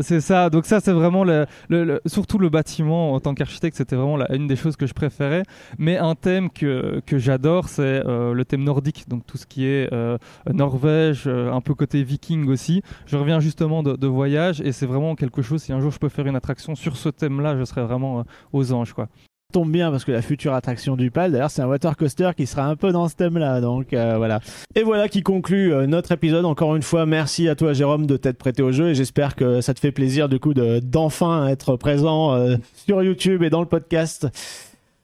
C'est ça, donc ça c'est vraiment le, le- le- surtout le bâtiment en tant qu'architecte, c'était vraiment la- une des choses que je préférais. Mais un thème que, que j'adore, c'est euh, le thème nordique, donc tout ce qui est euh, Norvège, euh, un peu côté viking aussi. Je reviens justement de, de voyage et c'est vraiment quelque chose. Si un jour je peux faire une attraction sur ce thème-là, je serais vraiment euh, aux anges, quoi. Tombe bien parce que la future attraction du PAL, d'ailleurs, c'est un water coaster qui sera un peu dans ce thème-là. Donc euh, voilà. Et voilà qui conclut euh, notre épisode. Encore une fois, merci à toi, Jérôme, de t'être prêté au jeu et j'espère que ça te fait plaisir du coup de- d'enfin être présent euh, sur YouTube et dans le podcast.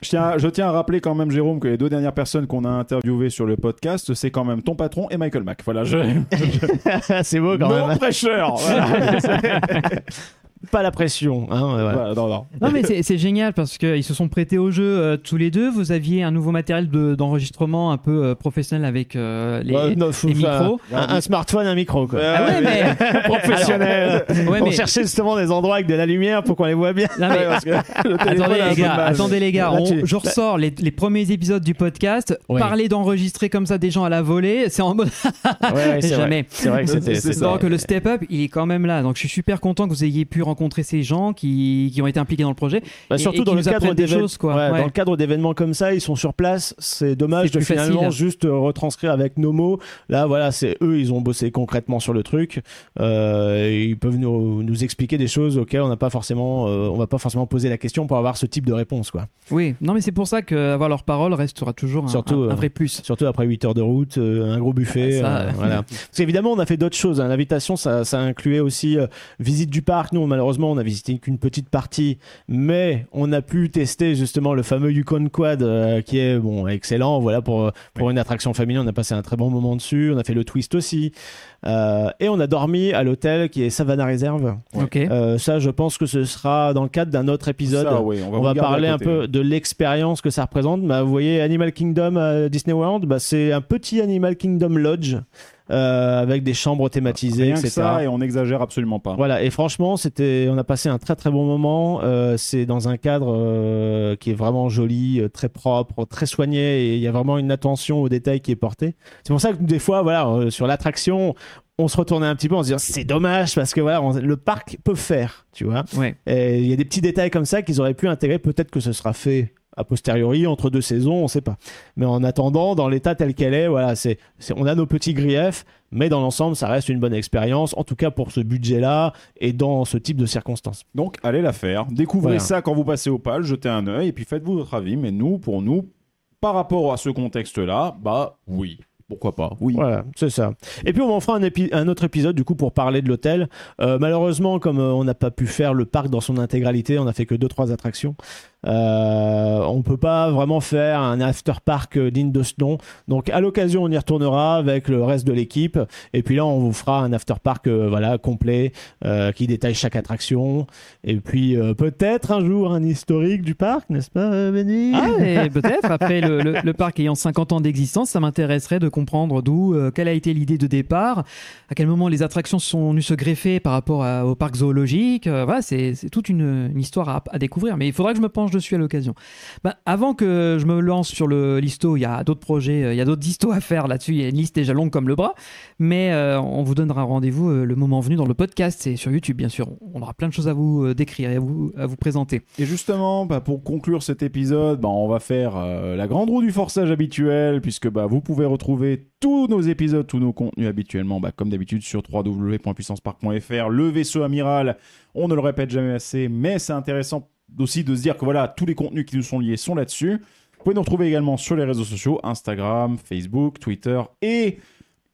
Je tiens, je tiens à rappeler quand même, Jérôme, que les deux dernières personnes qu'on a interviewées sur le podcast, c'est quand même ton patron et Michael Mack. Voilà, je. c'est beau quand non même. pressure voilà. Pas la pression. Hein, voilà. Voilà, non, non. Non mais c'est génial parce qu'ils se sont prêtés au jeu euh, tous les deux. Vous aviez un nouveau matériel de- d'enregistrement un peu euh, professionnel avec euh, les, Ouais, non, faut- les enfin, micros. Un, un smartphone, un micro. Quoi. Ah ouais mais Professionnel. Ouais, On cherchait justement des endroits avec de la lumière pour qu'on les voit bien. Non, mais- Ouais, parce que le téléphone Attendez les gars, attendez les gars, Là, on- tu- je ressors les, les premiers épisodes du podcast. Oui. Parler d'enregistrer comme ça des gens à la volée, c'est en mode Ouais, ouais, c'est vrai. jamais. C'est vrai que c'était. Donc le step up, il est quand même là. Donc je suis super content que vous ayez pu rencontrer ces gens qui, qui ont été impliqués dans le projet. Bah, Et- surtout et dans le cadre des d'événements- choses, quoi. Ouais, Ouais. Dans le cadre d'événements comme ça, ils sont sur place. C'est dommage de finalement facile. juste euh, retranscrire avec nos mots. Là, voilà, c'est eux, ils ont bossé concrètement sur le truc. Euh, et ils peuvent nous, nous expliquer des choses auxquelles on n'a pas forcément, euh, on va pas forcément poser la question pour avoir ce type de réponse, quoi. Oui, non mais c'est pour ça qu'avoir leur parole restera toujours un, Surtout, un- un euh, vrai plus. Surtout après 8 heures de route, un gros buffet. Ça, voilà. Parce qu'évidemment, on a fait d'autres choses. hein. L'invitation, ça, ça incluait aussi visite du parc. Nous, malheureusement, on a visité qu'une petite partie, mais on a pu tester justement le fameux Yukon Quad euh, qui est bon excellent. Voilà pour pour une attraction familiale, on a passé un très bon moment dessus. On a fait le twist aussi, Euh, et on a dormi à l'hôtel qui est Savannah Reserve. Ok. Euh, ça, je pense que ce sera dans le cadre d'un autre épisode. Ça, oui, on va, On parler un peu de l'expérience que ça représente. Bah, vous voyez Animal Kingdom à Disney World, bah, c'est un petit Animal Kingdom Lodge euh, avec des chambres thématisées, Rien que etc. ça, et on n'exagère absolument pas. Voilà, et franchement, c'était, on a passé un très très bon moment. Euh, c'est dans un cadre euh, qui est vraiment joli, euh, très propre, très soigné, et il y a vraiment une attention aux détails qui est portée. C'est pour ça que des fois, voilà, euh, sur l'attraction, on se retournait un petit peu en se disant c'est dommage parce que voilà, on- le parc peut faire, tu vois. Ouais. Il y a des petits détails comme ça qu'ils auraient pu intégrer. Peut-être que ce sera fait a posteriori entre deux saisons, on sait pas. Mais en attendant, dans l'état tel qu'elle est, voilà, c'est, c'est- on a nos petits griefs, mais dans l'ensemble, ça reste une bonne expérience, en tout cas pour ce budget-là et dans ce type de circonstances. Donc, allez la faire. Découvrez Voilà. ça quand vous passez au PAL, jetez un œil, et puis faites-vous votre avis. Mais nous, pour nous, par rapport à ce contexte-là, bah oui. Pourquoi pas Oui. Voilà, c'est ça. Et puis on en fera un, épi- un autre épisode du coup pour parler de l'hôtel. Euh, malheureusement, comme euh, on n'a pas pu faire le parc dans son intégralité, on a fait que deux trois attractions. Euh, on peut pas vraiment faire un after park euh, digne de ce nom. Donc à l'occasion, on y retournera avec le reste de l'équipe. Et puis là, on vous fera un after park euh, voilà complet euh, qui détaille chaque attraction. Et puis euh, peut-être un jour un historique du parc, n'est-ce pas, Benny? Ah, et peut-être après le, le- le parc ayant 50 ans d'existence, ça m'intéresserait de comprendre d'où, euh, quelle a été l'idée de départ, à quel moment les attractions sont venues se greffer par rapport au parc zoologique. Euh, voilà, c'est toute une, histoire à, découvrir, mais il faudra que je me penche dessus à l'occasion. Ben, avant que je me lance sur le listo, il y a d'autres projets, euh, il y a d'autres distos à faire là-dessus. Il y a une liste déjà longue comme le bras, mais on vous donnera rendez-vous le moment venu dans le podcast et sur YouTube, bien sûr. On aura plein de choses à vous décrire et à vous, à vous présenter. Et justement, bah, pour conclure cet épisode, bah, on va faire la grande roue du forçage habituelle, puisque bah, vous pouvez retrouver tous nos épisodes, tous nos contenus habituellement, bah, comme d'habitude, sur www.puissancepark.fr. Le vaisseau amiral, on ne le répète jamais assez, mais c'est intéressant aussi de se dire que voilà, tous les contenus qui nous sont liés sont là-dessus. Vous pouvez nous retrouver également sur les réseaux sociaux, Instagram, Facebook, Twitter et...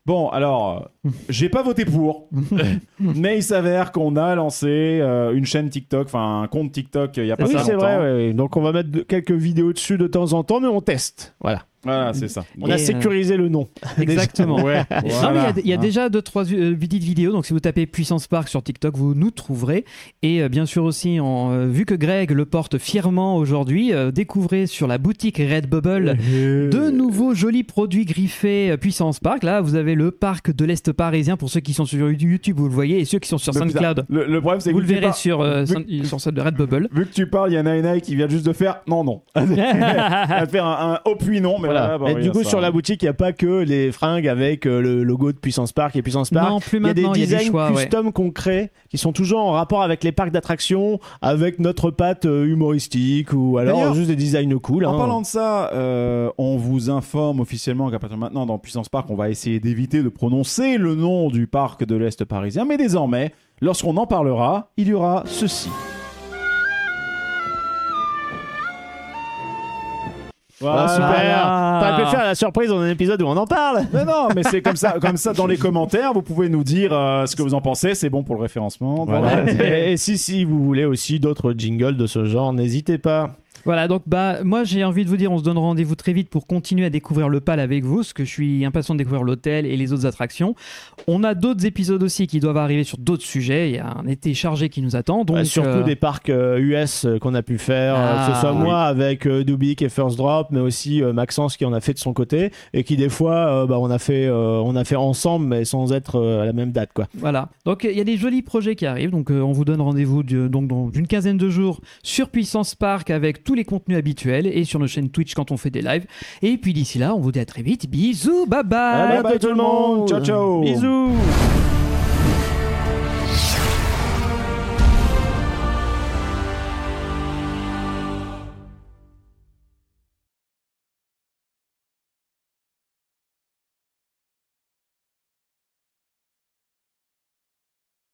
Bon, alors, euh, j'ai pas voté pour, mais il s'avère qu'on a lancé euh, une chaîne TikTok, enfin un compte TikTok il y a pas Oui, c'est longtemps. vrai. ouais, ouais. Donc on va mettre de- quelques vidéos dessus de temps en temps, mais on teste. Voilà. Voilà, c'est ça. On Et, a euh, sécurisé le nom. Exactement. Ouais, Non, mais il y a- voilà. il y a, Hein. déjà deux trois euh, petites vidéos. Donc si vous tapez Puissance Park sur TikTok, vous nous trouverez. Et euh, bien sûr aussi, en, euh, vu que Greg le porte fièrement aujourd'hui, euh, découvrez sur la boutique Redbubble de nouveaux jolis produits griffés Puissance Park. Là, vous avez le parc de l'est parisien pour ceux qui sont sur YouTube, vous le voyez, et ceux qui sont sur SoundCloud, Le, le problème, c'est que vous le que verrez par- sur euh, Sound- sur celle de Redbubble. Vu que tu parles, il y a Nainai qui vient juste de faire non, non. Elle va faire un, un oh puis non, mais Voilà. Voilà, bah et oui, du coup, ça- sur la boutique, il n'y a pas que les fringues avec euh, le logo de Puissance Park et Puissance Park. Non, plus il y a des maintenant, il y a du designs choix, ouais. custom qu'on crée qui sont toujours en rapport avec les parcs d'attractions, avec notre patte euh, humoristique ou alors juste des designs cool. En hein. parlant de ça, euh, on vous informe officiellement qu'à partir de maintenant, dans Puissance Park, on va essayer d'éviter de prononcer le nom du parc de l'Est parisien, mais désormais, lorsqu'on en parlera, il y aura ceci. Ah, super. Voilà. T'aurais pu faire la surprise dans un épisode où on en parle. Mais non, mais c'est comme ça, comme ça dans les commentaires, vous pouvez nous dire euh, ce que vous en pensez, c'est bon pour le référencement. Voilà. et, et si, si vous voulez aussi d'autres jingles de ce genre, n'hésitez pas. Voilà, donc bah moi j'ai envie de vous dire, on se donne rendez-vous très vite pour continuer à découvrir le PAL avec vous, parce que je suis impatient de découvrir l'hôtel et les autres attractions. On a d'autres épisodes aussi qui doivent arriver sur d'autres sujets. Il y a un été chargé qui nous attend, donc Bah, surtout euh, des parcs euh, US euh, qu'on a pu faire, euh, que ce Ah, soit oui. moi avec euh, Dubik et First Drop, mais aussi euh, Maxence qui en a fait de son côté et qui des fois euh, bah, on a fait euh, on a fait ensemble mais sans être euh, à la même date quoi. Voilà. Donc il y a des jolis projets qui arrivent. Donc euh, on vous donne rendez-vous de- donc dans une quinzaine de jours sur Puissance Park avec tous les contenus habituels et sur nos chaînes Twitch quand on fait des lives. Et puis d'ici là, on vous dit à très vite. Bisous, bye bye. À bientôt tout le monde. Ciao ciao. Bisous.